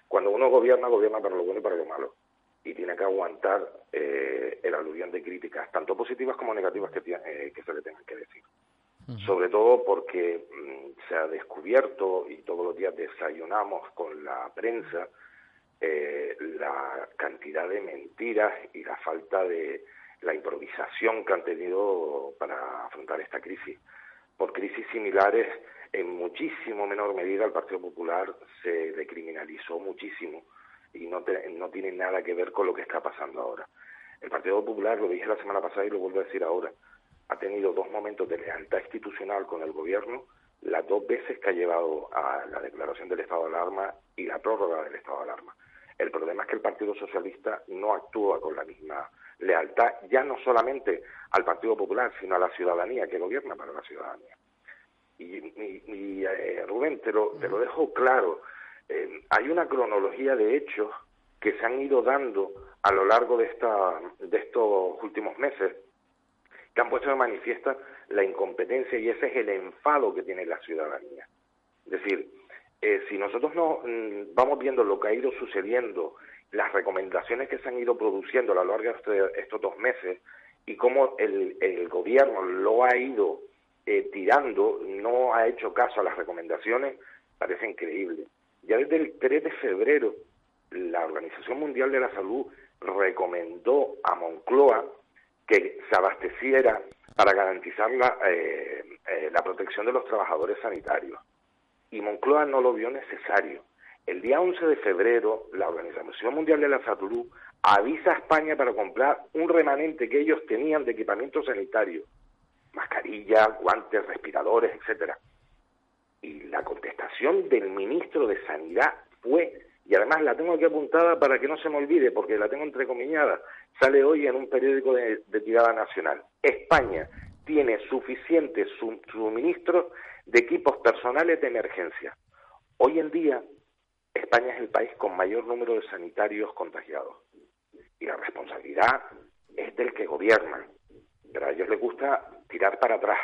Cuando uno gobierna, gobierna para lo bueno y para lo malo. Y tiene que aguantar eh, el aluvión de críticas, tanto positivas como negativas que, eh, que se le tengan que decir. Sobre todo porque mm, se ha descubierto y todos los días desayunamos con la prensa eh, la cantidad de mentiras y la falta de la improvisación que han tenido para afrontar esta crisis. Por crisis similares, en muchísimo menor medida el Partido Popular se decriminalizó muchísimo y no, no tiene nada que ver con lo que está pasando ahora. El Partido Popular, lo dije la semana pasada y lo vuelvo a decir ahora, ha tenido dos momentos de lealtad institucional con el gobierno, las dos veces que ha llevado a la declaración del estado de alarma y la prórroga del estado de alarma. El problema es que el Partido Socialista no actúa con la misma lealtad, ya no solamente al Partido Popular, sino a la ciudadanía, que gobierna para la ciudadanía. Y, eh, Rubén, te lo, te lo dejo claro, eh, hay una cronología de hechos que se han ido dando a lo largo de, esta, de estos últimos meses que han puesto de manifiesta la incompetencia y ese es el enfado que tiene la ciudadanía. Es decir, eh, si nosotros no mm, vamos viendo lo que ha ido sucediendo, las recomendaciones que se han ido produciendo a lo largo de este, estos dos meses y cómo el, el gobierno lo ha ido eh, tirando, no ha hecho caso a las recomendaciones, parece increíble. Ya desde el 3 de febrero, la Organización Mundial de la Salud recomendó a Moncloa que se abasteciera para garantizar la, eh, la protección de los trabajadores sanitarios y Moncloa no lo vio necesario. El día 11 de febrero, la Organización Mundial de la Salud avisa a España para comprar un remanente que ellos tenían de equipamiento sanitario, mascarillas, guantes, respiradores, etcétera. Y la contestación del ministro de Sanidad fue, y además la tengo aquí apuntada para que no se me olvide, porque la tengo entrecomillada, sale hoy en un periódico de, tirada nacional. España tiene suficiente suministro de equipos personales de emergencia. Hoy en día, España es el país con mayor número de sanitarios contagiados. Y la responsabilidad es del que gobierna. Pero a ellos les gusta tirar para atrás.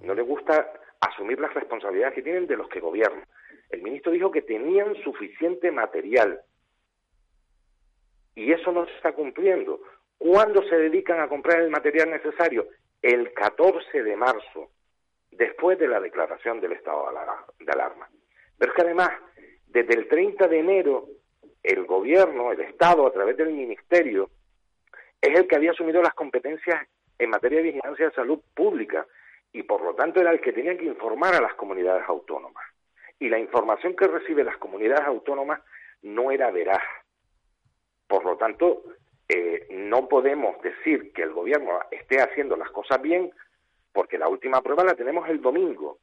No les gusta asumir las responsabilidades que tienen de los que gobiernan. El ministro dijo que tenían suficiente material. Y eso no se está cumpliendo. ¿Cuándo se dedican a comprar el material necesario? El 14 de marzo después de la declaración del estado de alarma. Pero es que además, desde el 30 de enero, el gobierno, el Estado, a través del Ministerio, es el que había asumido las competencias en materia de vigilancia de salud pública y por lo tanto era el que tenía que informar a las comunidades autónomas. Y la información que reciben las comunidades autónomas no era veraz. Por lo tanto, eh, no podemos decir que el gobierno esté haciendo las cosas bien porque la última prueba la tenemos el domingo.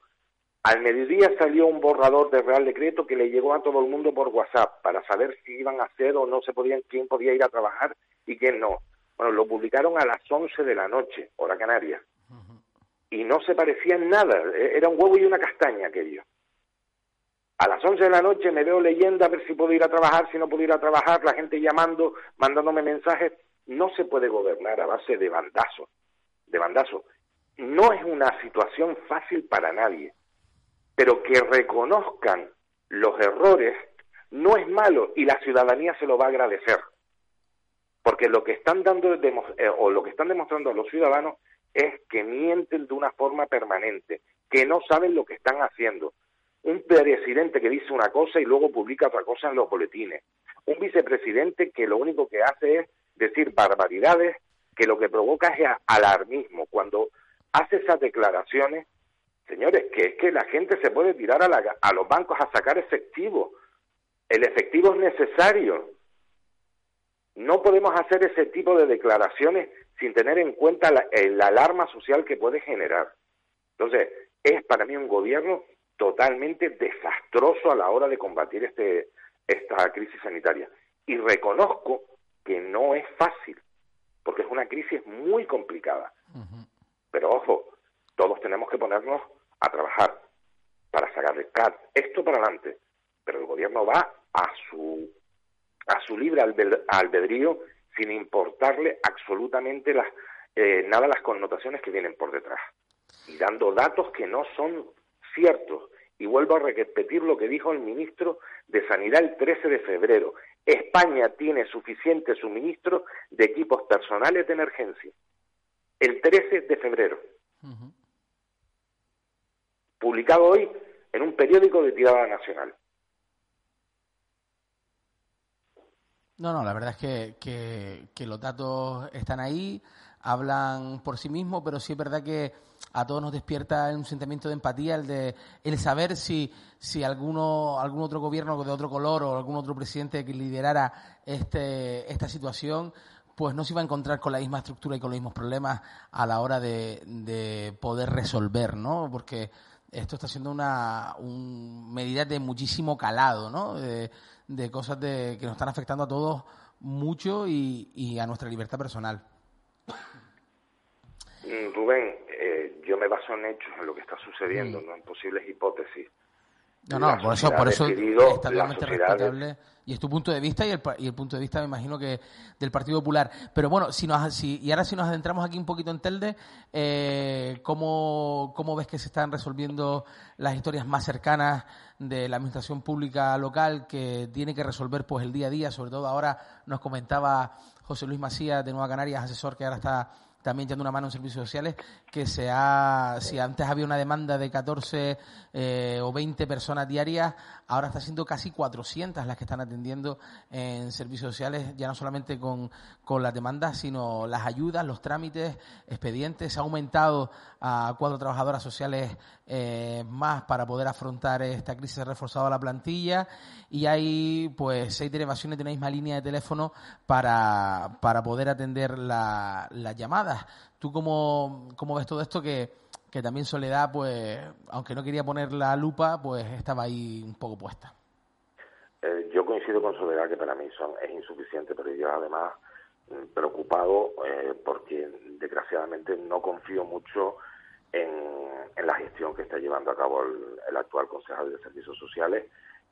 Al mediodía salió un borrador de Real Decreto que le llegó a todo el mundo por WhatsApp para saber si iban a hacer o no se podían, quién podía ir a trabajar y quién no. Bueno, lo publicaron a las 11 de la noche, hora canaria. Y no se parecía en nada, e, era un huevo y una castaña aquello. A las 11 de la noche me veo leyenda a ver si puedo ir a trabajar, si no puedo ir a trabajar, la gente llamando, mandándome mensajes. No se puede gobernar a base de bandazos, de bandazos. No es una situación fácil para nadie, pero que reconozcan los errores no es malo y la ciudadanía se lo va a agradecer. Porque lo que están dando eh, o lo que están demostrando a los ciudadanos es que mienten de una forma permanente, que no saben lo que están haciendo. Un presidente que dice una cosa y luego publica otra cosa en los boletines. Un vicepresidente que lo único que hace es decir barbaridades que lo que provoca es alarmismo. Cuando hace esas declaraciones, señores, que es que la gente se puede tirar a, a los bancos a sacar efectivo. El efectivo es necesario. No podemos hacer ese tipo de declaraciones sin tener en cuenta la, alarma social que puede generar. Entonces, es para mí un gobierno totalmente desastroso a la hora de combatir este, esta crisis sanitaria. Y reconozco que no es fácil, porque es una crisis muy complicada. Pero ojo, todos tenemos que ponernos a trabajar para sacar esto para adelante. Pero el gobierno va a su, a su libre albedrío sin importarle absolutamente las, eh, nada las connotaciones que vienen por detrás. Y dando datos que no son ciertos. Y vuelvo a repetir lo que dijo el ministro de Sanidad el 13 de febrero. España tiene suficiente suministro de equipos personales de emergencia. El 13 de febrero. Publicado hoy en un periódico de tirada nacional. No, no, la verdad es que, que, los datos están ahí, hablan por sí mismos, pero sí es verdad que a todos nos despierta un sentimiento de empatía el de el saber si, si alguno, algún otro gobierno de otro color o algún otro presidente que liderara este, esta situación pues no se iba a encontrar con la misma estructura y con los mismos problemas a la hora de, de poder resolver, ¿no? Porque esto está siendo una un, medida de muchísimo calado, ¿no? de cosas de, que nos están afectando a todos mucho y, a nuestra libertad personal. Mm, Rubén, eh, yo me baso en hechos, en lo que está sucediendo, no en posibles hipótesis. No, no, por eso, por eso es totalmente respetable y es tu punto de vista y el, y el punto de vista, me imagino que del Partido Popular. Pero bueno, si nos, si, y ahora si nos adentramos aquí un poquito en Telde, eh, ¿cómo, ¿cómo ves que se están resolviendo las historias más cercanas de la administración pública local que tiene que resolver pues el día a día? Sobre todo ahora nos comentaba José Luis Macías de Nueva Canarias, asesor que ahora está también echando una mano en servicios sociales, que se ha, si antes había una demanda de 14 eh, o 20 personas diarias, ahora está siendo casi 400 las que están atendiendo en servicios sociales, ya no solamente con, con las demandas, sino las ayudas, los trámites, expedientes. Se ha aumentado a cuatro trabajadoras sociales eh, más para poder afrontar esta crisis, se ha reforzado la plantilla y hay pues seis derivaciones de una misma línea de teléfono para, para poder atender las llamadas. ¿Tú cómo, cómo ves todo esto que, que también Soledad, pues, aunque no quería poner la lupa, pues estaba ahí un poco puesta? Eh, yo coincido con Soledad que para mí son, es insuficiente, pero yo además mm, preocupado eh, porque desgraciadamente no confío mucho en, la gestión que está llevando a cabo el, actual concejal de Servicios Sociales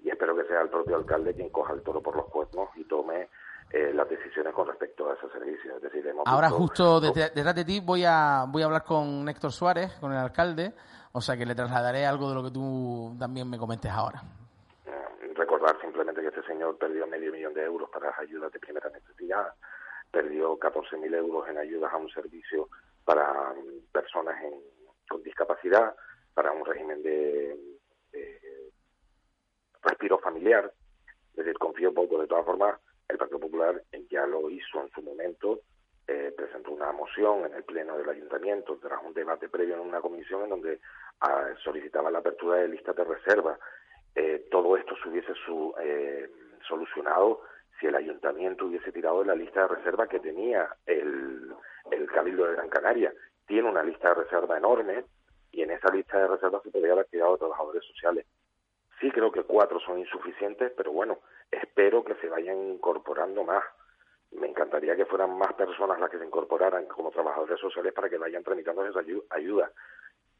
y espero que sea el propio alcalde quien coja el toro por los cuernos y tome eh, las decisiones con respecto a ese servicio. Es decir, Ahora justo detrás de ti voy a, voy a hablar con Néctor Suárez, con el alcalde, o sea que le trasladaré algo de lo que tú también me comentes ahora. Eh, recordar simplemente que este señor perdió medio millón de euros para las ayudas de primera necesidad, perdió 14.000 euros en ayudas a un servicio para mm, personas con discapacidad, para un régimen de, respiro familiar. Es decir, confío poco. De todas formas, el Partido Popular ya lo hizo en su momento, eh, presentó una moción en el Pleno del Ayuntamiento tras un debate previo en una comisión en donde ah, solicitaba la apertura de listas de reserva. Eh, todo esto se hubiese su, eh, solucionado si el ayuntamiento hubiese tirado de la lista de reserva que tenía el, el Cabildo de Gran Canaria. Tiene una lista de reserva enorme y en esa lista de reserva se podría haber tirado trabajadores sociales. Sí creo que cuatro son insuficientes, pero bueno, espero que se vayan incorporando más. Me encantaría que fueran más personas las que se incorporaran como trabajadores sociales para que vayan tramitando esa ayuda.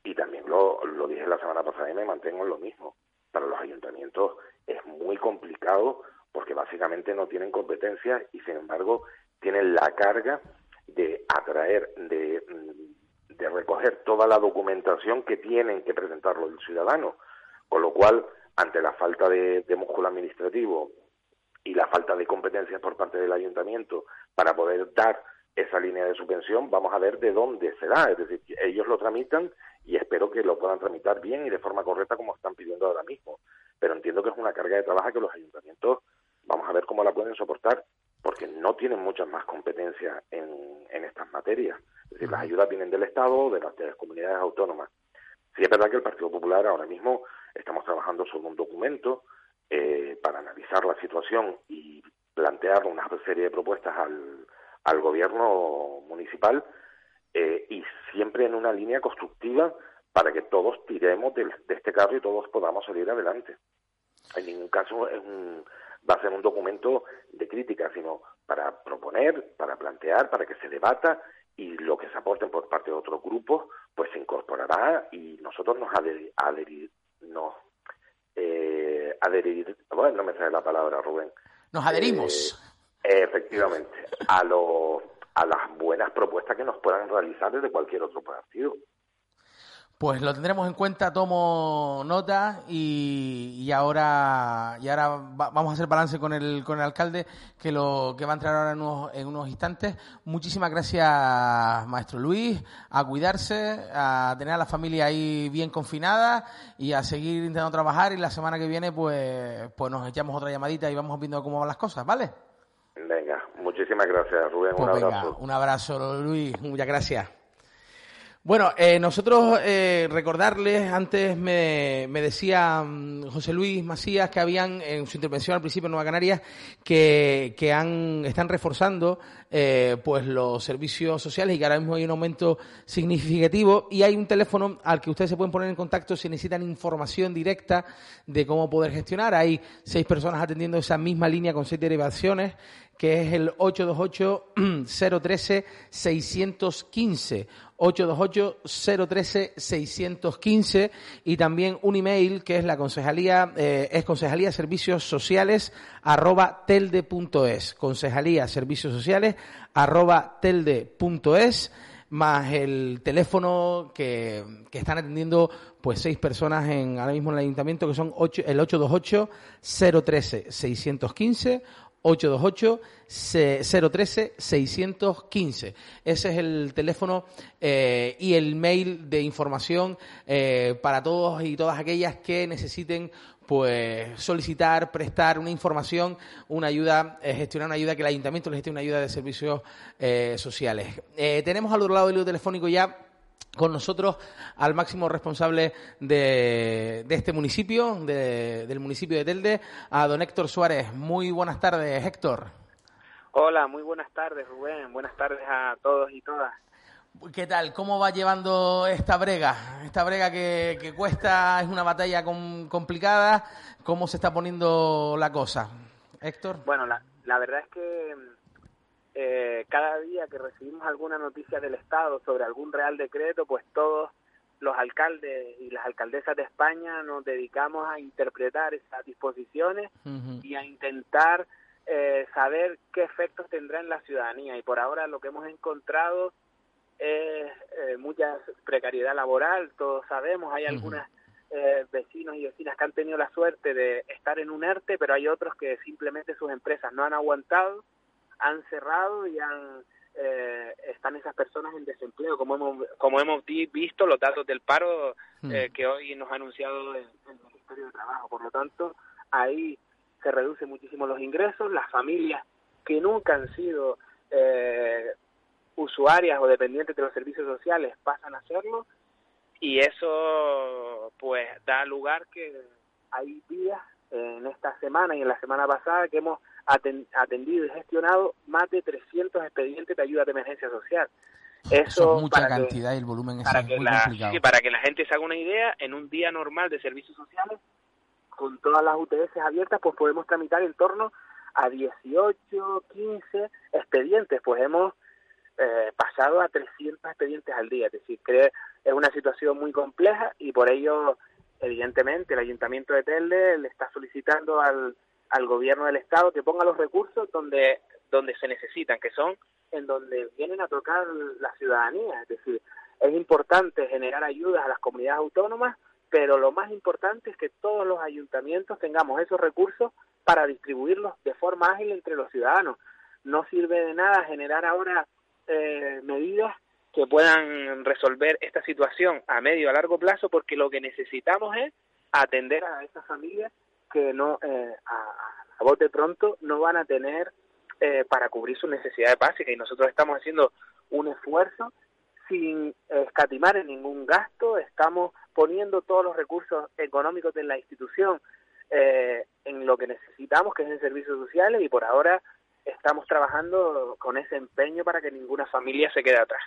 Y también lo, lo dije la semana pasada y me mantengo en lo mismo. Para los ayuntamientos es muy complicado porque básicamente no tienen competencias y sin embargo tienen la carga de atraer, de, de recoger toda la documentación que tienen que presentarlo el ciudadano. Con lo cual, ante la falta de, de músculo administrativo y la falta de competencias por parte del ayuntamiento para poder dar esa línea de subvención, vamos a ver de dónde se da. Es decir, ellos lo tramitan y espero que lo puedan tramitar bien y de forma correcta como están pidiendo ahora mismo. Pero entiendo que es una carga de trabajo que los ayuntamientos vamos a ver cómo la pueden soportar, porque no tienen muchas más competencias en, en estas materias. Es decir, las ayudas vienen del Estado, de las, de las comunidades autónomas. Sí es verdad que el Partido Popular ahora mismo estamos trabajando sobre un documento eh, para analizar la situación y plantear una serie de propuestas al, al gobierno municipal eh, y siempre en una línea constructiva para que todos tiremos de, de, este carro y todos podamos salir adelante. En ningún caso es un, va a ser un documento de crítica, sino para proponer, para plantear, para que se debata y lo que se aporten por parte de otros grupos, pues se incorporará y nosotros nos adherir, nos eh, adherir, bueno, no me sale la palabra, Rubén. Nos adherimos. Eh, efectivamente, a, lo, a las buenas propuestas que nos puedan realizar desde cualquier otro partido. Pues lo tendremos en cuenta, tomo nota y, y ahora y ahora va, vamos a hacer balance con el con el alcalde que lo que va a entrar ahora en unos, en unos instantes. Muchísimas gracias, maestro Luis, a cuidarse, a tener a la familia ahí bien confinada y a seguir intentando trabajar y la semana que viene pues pues nos echamos otra llamadita y vamos viendo cómo van las cosas, ¿vale? Venga, muchísimas gracias, Rubén. Pues un venga, abrazo. un abrazo, Luis. Muchas gracias. Bueno, eh, nosotros eh, recordarles, antes me, me decía um, José Luis Macías que habían en su intervención al principio en Nueva Canarias que, que han, están reforzando eh, pues los servicios sociales y que ahora mismo hay un aumento significativo y hay un teléfono al que ustedes se pueden poner en contacto si necesitan información directa de cómo poder gestionar. Hay seis personas atendiendo esa misma línea con seis derivaciones que es el 828-013-615. 828-013-615 y también un email que es la concejalía, eh, es concejalía servicios sociales arroba telde.es. Concejalía servicios sociales arroba telde.es más el teléfono que, que, están atendiendo pues seis personas en ahora mismo en el ayuntamiento que son ocho, el 828 013 615 828-013-615. Ese es el teléfono eh, y el mail de información eh, para todos y todas aquellas que necesiten pues solicitar, prestar una información, una ayuda, eh, gestionar una ayuda que el ayuntamiento les gestione una ayuda de servicios eh, sociales. Eh, tenemos al otro lado del hilo telefónico ya con nosotros al máximo responsable de, de este municipio, de, del municipio de Telde, a don Héctor Suárez. Muy buenas tardes, Héctor. Hola, muy buenas tardes, Rubén. Buenas tardes a todos y todas. ¿Qué tal? ¿Cómo va llevando esta brega? Esta brega que, que cuesta, es una batalla com, complicada. ¿Cómo se está poniendo la cosa? Héctor. Bueno, la, la verdad es que eh, cada día que recibimos alguna noticia del Estado sobre algún real decreto, pues todos los alcaldes y las alcaldesas de España nos dedicamos a interpretar esas disposiciones uh -huh. y a intentar eh, saber qué efectos tendrá en la ciudadanía. Y por ahora lo que hemos encontrado es eh, mucha precariedad laboral, todos sabemos, hay uh -huh. algunas eh, vecinos y vecinas que han tenido la suerte de estar en un ERTE, pero hay otros que simplemente sus empresas no han aguantado han cerrado y han eh, están esas personas en desempleo, como hemos, como hemos visto los datos del paro eh, que hoy nos ha anunciado el, el, Ministerio de Trabajo. Por lo tanto, ahí se reducen muchísimo los ingresos, las familias que nunca han sido eh, usuarias o dependientes de los servicios sociales pasan a hacerlo y eso pues da lugar que hay días en esta semana y en la semana pasada que hemos atendido y gestionado más de 300 expedientes de ayuda de emergencia social. Eso, Eso es mucha cantidad que, y el volumen es muy la, complicado. Sí, para que la gente se haga una idea, en un día normal de servicios sociales, con todas las UTS abiertas, pues podemos tramitar en torno a 18, 15 expedientes. Pues hemos eh, pasado a 300 expedientes al día. Es decir, que es una situación muy compleja y por ello, evidentemente, el Ayuntamiento de Telde le está solicitando al, al gobierno del Estado que ponga los recursos donde, donde se necesitan, que son en donde vienen a tocar la ciudadanía. Es decir, es importante generar ayudas a las comunidades autónomas, pero lo más importante es que todos los ayuntamientos tengamos esos recursos para distribuirlos de forma ágil entre los ciudadanos. No sirve de nada generar ahora eh, medidas que puedan resolver esta situación a medio a largo plazo, porque lo que necesitamos es atender a esas familias que no eh, a, a bote pronto no van a tener eh, para cubrir sus necesidades básicas y nosotros estamos haciendo un esfuerzo sin escatimar en ningún gasto, estamos poniendo todos los recursos económicos de la institución eh, en lo que necesitamos, que es en servicios sociales, y por ahora estamos trabajando con ese empeño para que ninguna familia se quede atrás.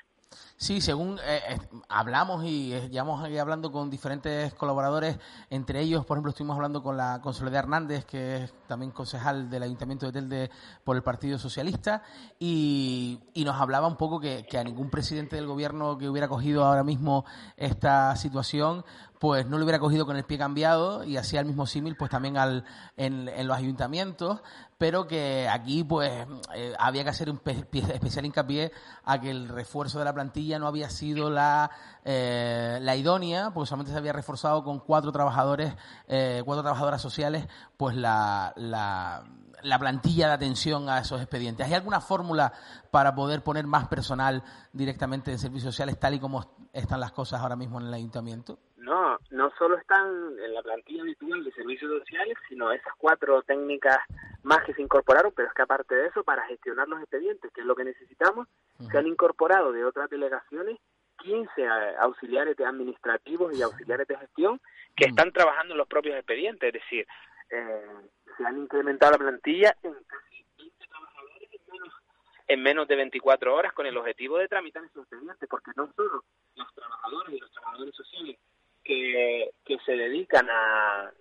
Sí, según eh, eh, hablamos y eh, llevamos hablando con diferentes colaboradores, entre ellos, por ejemplo, estuvimos hablando con la con Soledad Hernández, que es también concejal del Ayuntamiento de Telde por el Partido Socialista, y, nos hablaba un poco que, a ningún presidente del gobierno que hubiera cogido ahora mismo esta situación pues no lo hubiera cogido con el pie cambiado y hacía el mismo símil pues también al, en, los ayuntamientos, pero que aquí pues eh, había que hacer un especial hincapié a que el refuerzo de la plantilla no había sido la, eh, la idónea, porque solamente se había reforzado con cuatro trabajadores, eh, cuatro trabajadoras sociales, pues la, la, la plantilla de atención a esos expedientes. ¿Hay alguna fórmula para poder poner más personal directamente en servicios sociales tal y como están las cosas ahora mismo en el ayuntamiento? No, no solo están en la plantilla habitual de servicios sociales, sino esas cuatro técnicas más que se incorporaron, pero es que aparte de eso, para gestionar los expedientes, que es lo que necesitamos, uh -huh. se han incorporado de otras delegaciones 15 auxiliares administrativos y auxiliares de gestión que están trabajando en los propios expedientes, es decir, eh, se han incrementado la plantilla en casi 20 trabajadores en menos, en menos de 24 horas con el objetivo de tramitar esos expedientes, porque no solo los trabajadores y los trabajadores sociales que, que se dedican a,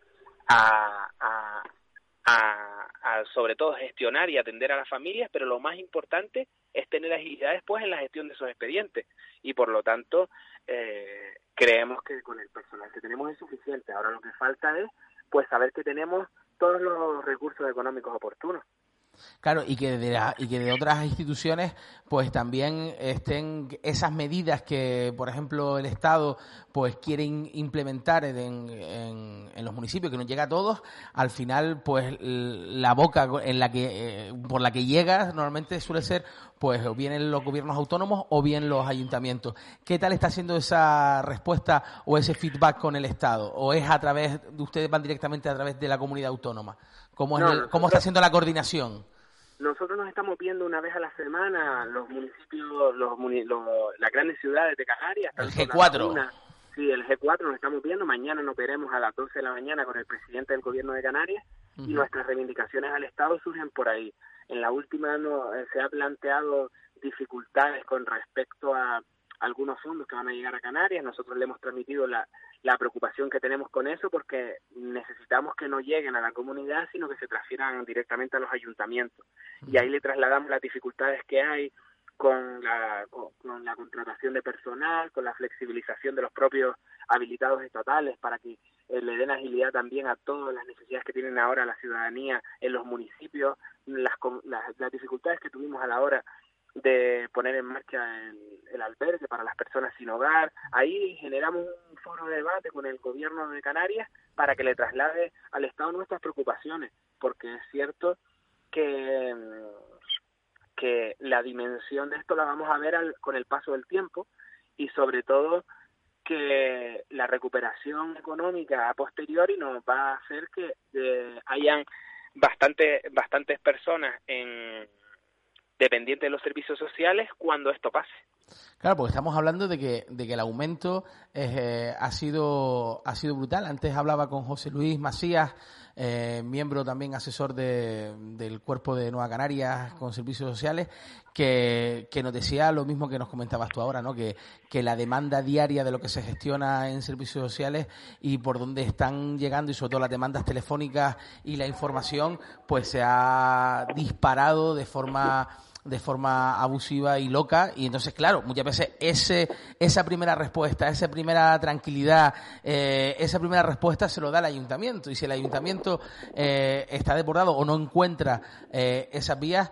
a, a, a, a, sobre todo gestionar y atender a las familias, pero lo más importante es tener agilidad después en la gestión de esos expedientes y por lo tanto eh, creemos que con el personal que tenemos es suficiente. Ahora lo que falta es pues saber que tenemos todos los recursos económicos oportunos. Claro, y que, de la, y que de otras instituciones pues también estén esas medidas que, por ejemplo, el Estado pues quiere implementar en, en, los municipios, que no llega a todos, al final pues la boca en la que, eh, por la que llega normalmente suele ser pues o bien los gobiernos autónomos o bien los ayuntamientos. ¿Qué tal está siendo esa respuesta o ese feedback con el Estado? ¿O es a través, de ustedes van directamente a través de la comunidad autónoma? ¿Cómo, es no, el, nosotros, ¿cómo está haciendo la coordinación? Nosotros nos estamos viendo una vez a la semana los municipios, los, los las grandes ciudades de Canarias. El G4. Una, sí, el G4 nos estamos viendo. Mañana nos veremos a las 12 de la mañana con el presidente del gobierno de Canarias uh -huh. y nuestras reivindicaciones al Estado surgen por ahí. En la última no, eh, se ha planteado dificultades con respecto a algunos fondos que van a llegar a Canarias. Nosotros le hemos transmitido la, la preocupación que tenemos con eso porque necesitamos que no lleguen a la comunidad, sino que se transfieran directamente a los ayuntamientos. Y ahí le trasladamos las dificultades que hay con la, con, la contratación de personal, con la flexibilización de los propios habilitados estatales para que eh, le den agilidad también a todas las necesidades que tienen ahora la ciudadanía en los municipios, las, las, las dificultades que tuvimos a la hora de poner en marcha el, el, albergue para las personas sin hogar. Ahí generamos un foro de debate con el gobierno de Canarias para que le traslade al Estado nuestras preocupaciones, porque es cierto que, que la dimensión de esto la vamos a ver al, con el paso del tiempo y sobre todo que la recuperación económica a posteriori nos va a hacer que eh, hayan bastante, bastantes personas en dependiente de los servicios sociales cuando esto pase. Claro, porque estamos hablando de que, de que el aumento eh, ha, sido, ha sido brutal. Antes hablaba con José Luis Macías, eh, miembro también asesor de, del Cuerpo de Nueva Canarias con Servicios Sociales, que, que, nos decía lo mismo que nos comentabas tú ahora, ¿no? Que, que la demanda diaria de lo que se gestiona en servicios sociales y por dónde están llegando y sobre todo las demandas telefónicas y la información, pues se ha disparado de forma de forma abusiva y loca y entonces claro muchas veces ese esa primera respuesta esa primera tranquilidad eh, esa primera respuesta se lo da el ayuntamiento y si el ayuntamiento eh, está desbordado o no encuentra eh, esas vías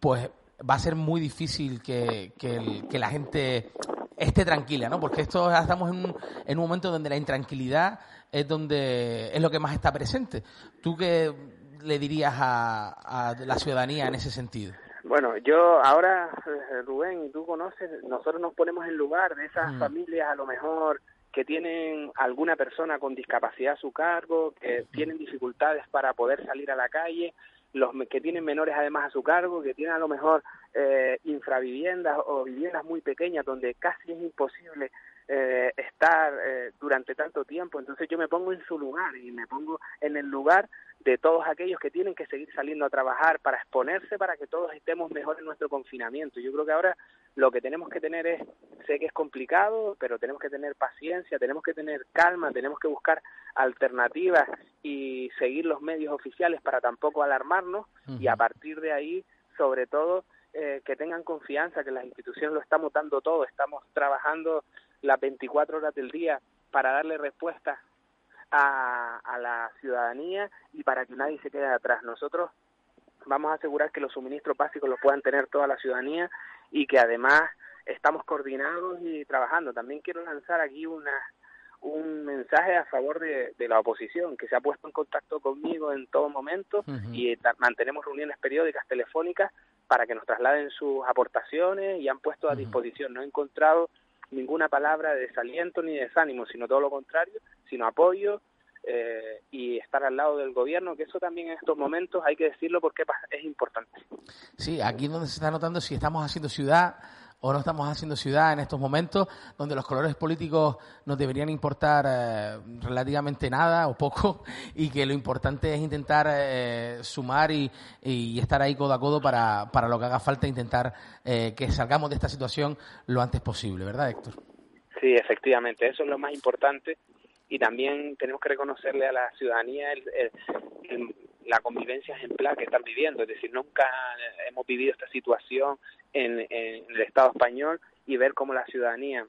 pues va a ser muy difícil que, que, la gente esté tranquila, ¿no? Porque esto estamos en un, en un momento donde la intranquilidad es donde es lo que más está presente. ¿Tú qué le dirías a, la ciudadanía en ese sentido? Bueno, yo ahora, eh, Rubén, y tú conoces, nosotros nos ponemos en lugar de esas mm. familias a lo mejor que tienen alguna persona con discapacidad a su cargo, que tienen dificultades para poder salir a la calle, los que tienen menores además a su cargo, que tienen a lo mejor eh, infraviviendas o viviendas muy pequeñas donde casi es imposible eh, estar eh, durante tanto tiempo. Entonces yo me pongo en su lugar y me pongo en el lugar de todos aquellos que tienen que seguir saliendo a trabajar para exponerse para que todos estemos mejor en nuestro confinamiento. Yo creo que ahora lo que tenemos que tener es, sé que es complicado, pero tenemos que tener paciencia, tenemos que tener calma, tenemos que buscar alternativas y seguir los medios oficiales para tampoco alarmarnos y a partir de ahí, sobre todo, eh, que tengan confianza, que las instituciones lo estamos dando todo, estamos trabajando las 24 horas del día para darle respuesta a, a la ciudadanía y para que nadie se quede atrás. Nosotros vamos a asegurar que los suministros básicos los puedan tener toda la ciudadanía y que además estamos coordinados y trabajando. También quiero lanzar aquí una, un mensaje a favor de, de, la oposición, que se ha puesto en contacto conmigo en todo momento y mantenemos reuniones periódicas telefónicas para que nos trasladen sus aportaciones y han puesto a disposición. No he encontrado ninguna palabra de desaliento ni de desánimo, sino todo lo contrario, sino apoyo eh, y estar al lado del gobierno, que eso también en estos momentos hay que decirlo porque es importante. Sí, aquí donde se está notando si estamos haciendo ciudad o no estamos haciendo ciudad en estos momentos donde los colores políticos nos deberían importar eh, relativamente nada o poco y que lo importante es intentar eh, sumar y, estar ahí codo a codo para, para lo que haga falta, intentar eh, que salgamos de esta situación lo antes posible, ¿verdad, Héctor? Sí, efectivamente, eso es lo más importante y también tenemos que reconocerle a la ciudadanía el, la convivencia ejemplar que están viviendo, es decir, nunca hemos vivido esta situación en, el Estado español y ver cómo la ciudadanía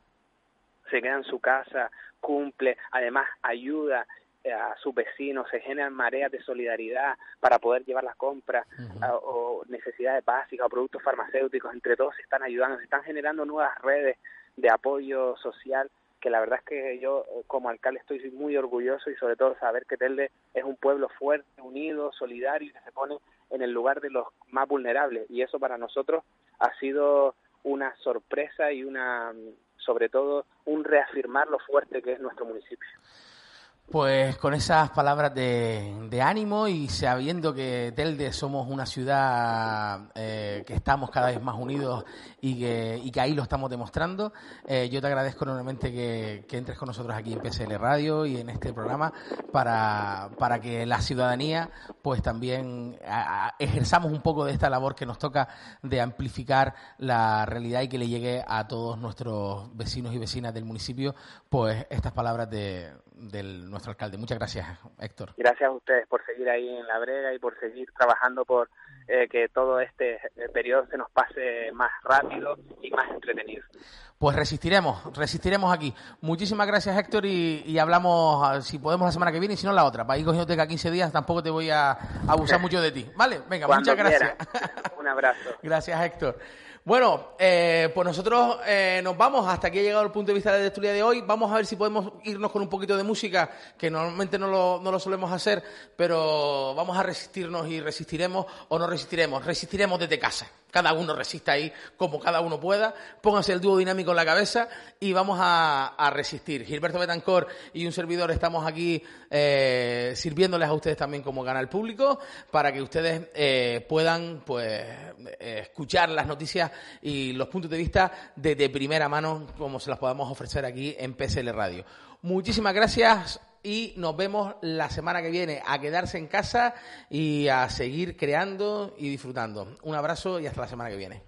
se queda en su casa, cumple, además ayuda eh, a sus vecinos, se generan mareas de solidaridad para poder llevar las compras o necesidades básicas o productos farmacéuticos, entre todos se están ayudando, se están generando nuevas redes de apoyo social que la verdad es que yo eh, como alcalde estoy muy orgulloso y sobre todo saber que Telde es un pueblo fuerte, unido, solidario y que se pone en el lugar de los más vulnerables y eso para nosotros ha sido una sorpresa y una sobre todo un reafirmar lo fuerte que es nuestro municipio. Pues con esas palabras de, ánimo y sabiendo que Telde somos una ciudad eh, que estamos cada vez más unidos y que, ahí lo estamos demostrando, eh, yo te agradezco enormemente que, entres con nosotros aquí en PSL Radio y en este programa para, para que la ciudadanía pues también ejerzamos un poco de esta labor que nos toca de amplificar la realidad y que le llegue a todos nuestros vecinos y vecinas del municipio pues estas palabras de del nuestro alcalde. Muchas gracias, Héctor. Gracias a ustedes por seguir ahí en la brega y por seguir trabajando por eh, que todo este eh, periodo se nos pase más rápido y más entretenido. Pues resistiremos, resistiremos aquí. Muchísimas gracias, Héctor, y, hablamos, ah, si podemos, la semana que viene y si no, la otra. Para ir cogiéndote cada 15 días, tampoco te voy a abusar mucho de ti. ¿Vale? Venga, muchas gracias. Un abrazo. gracias, Héctor. Bueno, eh, pues nosotros eh, nos vamos. Hasta aquí ha llegado el punto de vista de la tertulia de hoy. Vamos a ver si podemos irnos con un poquito de música, que normalmente no lo, no lo solemos hacer, pero vamos a resistirnos y resistiremos o no resistiremos. Resistiremos desde casa cada uno resista ahí como cada uno pueda, pónganse el dúo dinámico en la cabeza y vamos a, resistir. Gilberto Betancor y un servidor estamos aquí eh, sirviéndoles a ustedes también como canal público para que ustedes eh, puedan pues eh, escuchar las noticias y los puntos de vista de, primera mano como se las podamos ofrecer aquí en PSL Radio. Muchísimas gracias y nos vemos la semana que viene a quedarse en casa y a seguir creando y disfrutando. Un abrazo y hasta la semana que viene.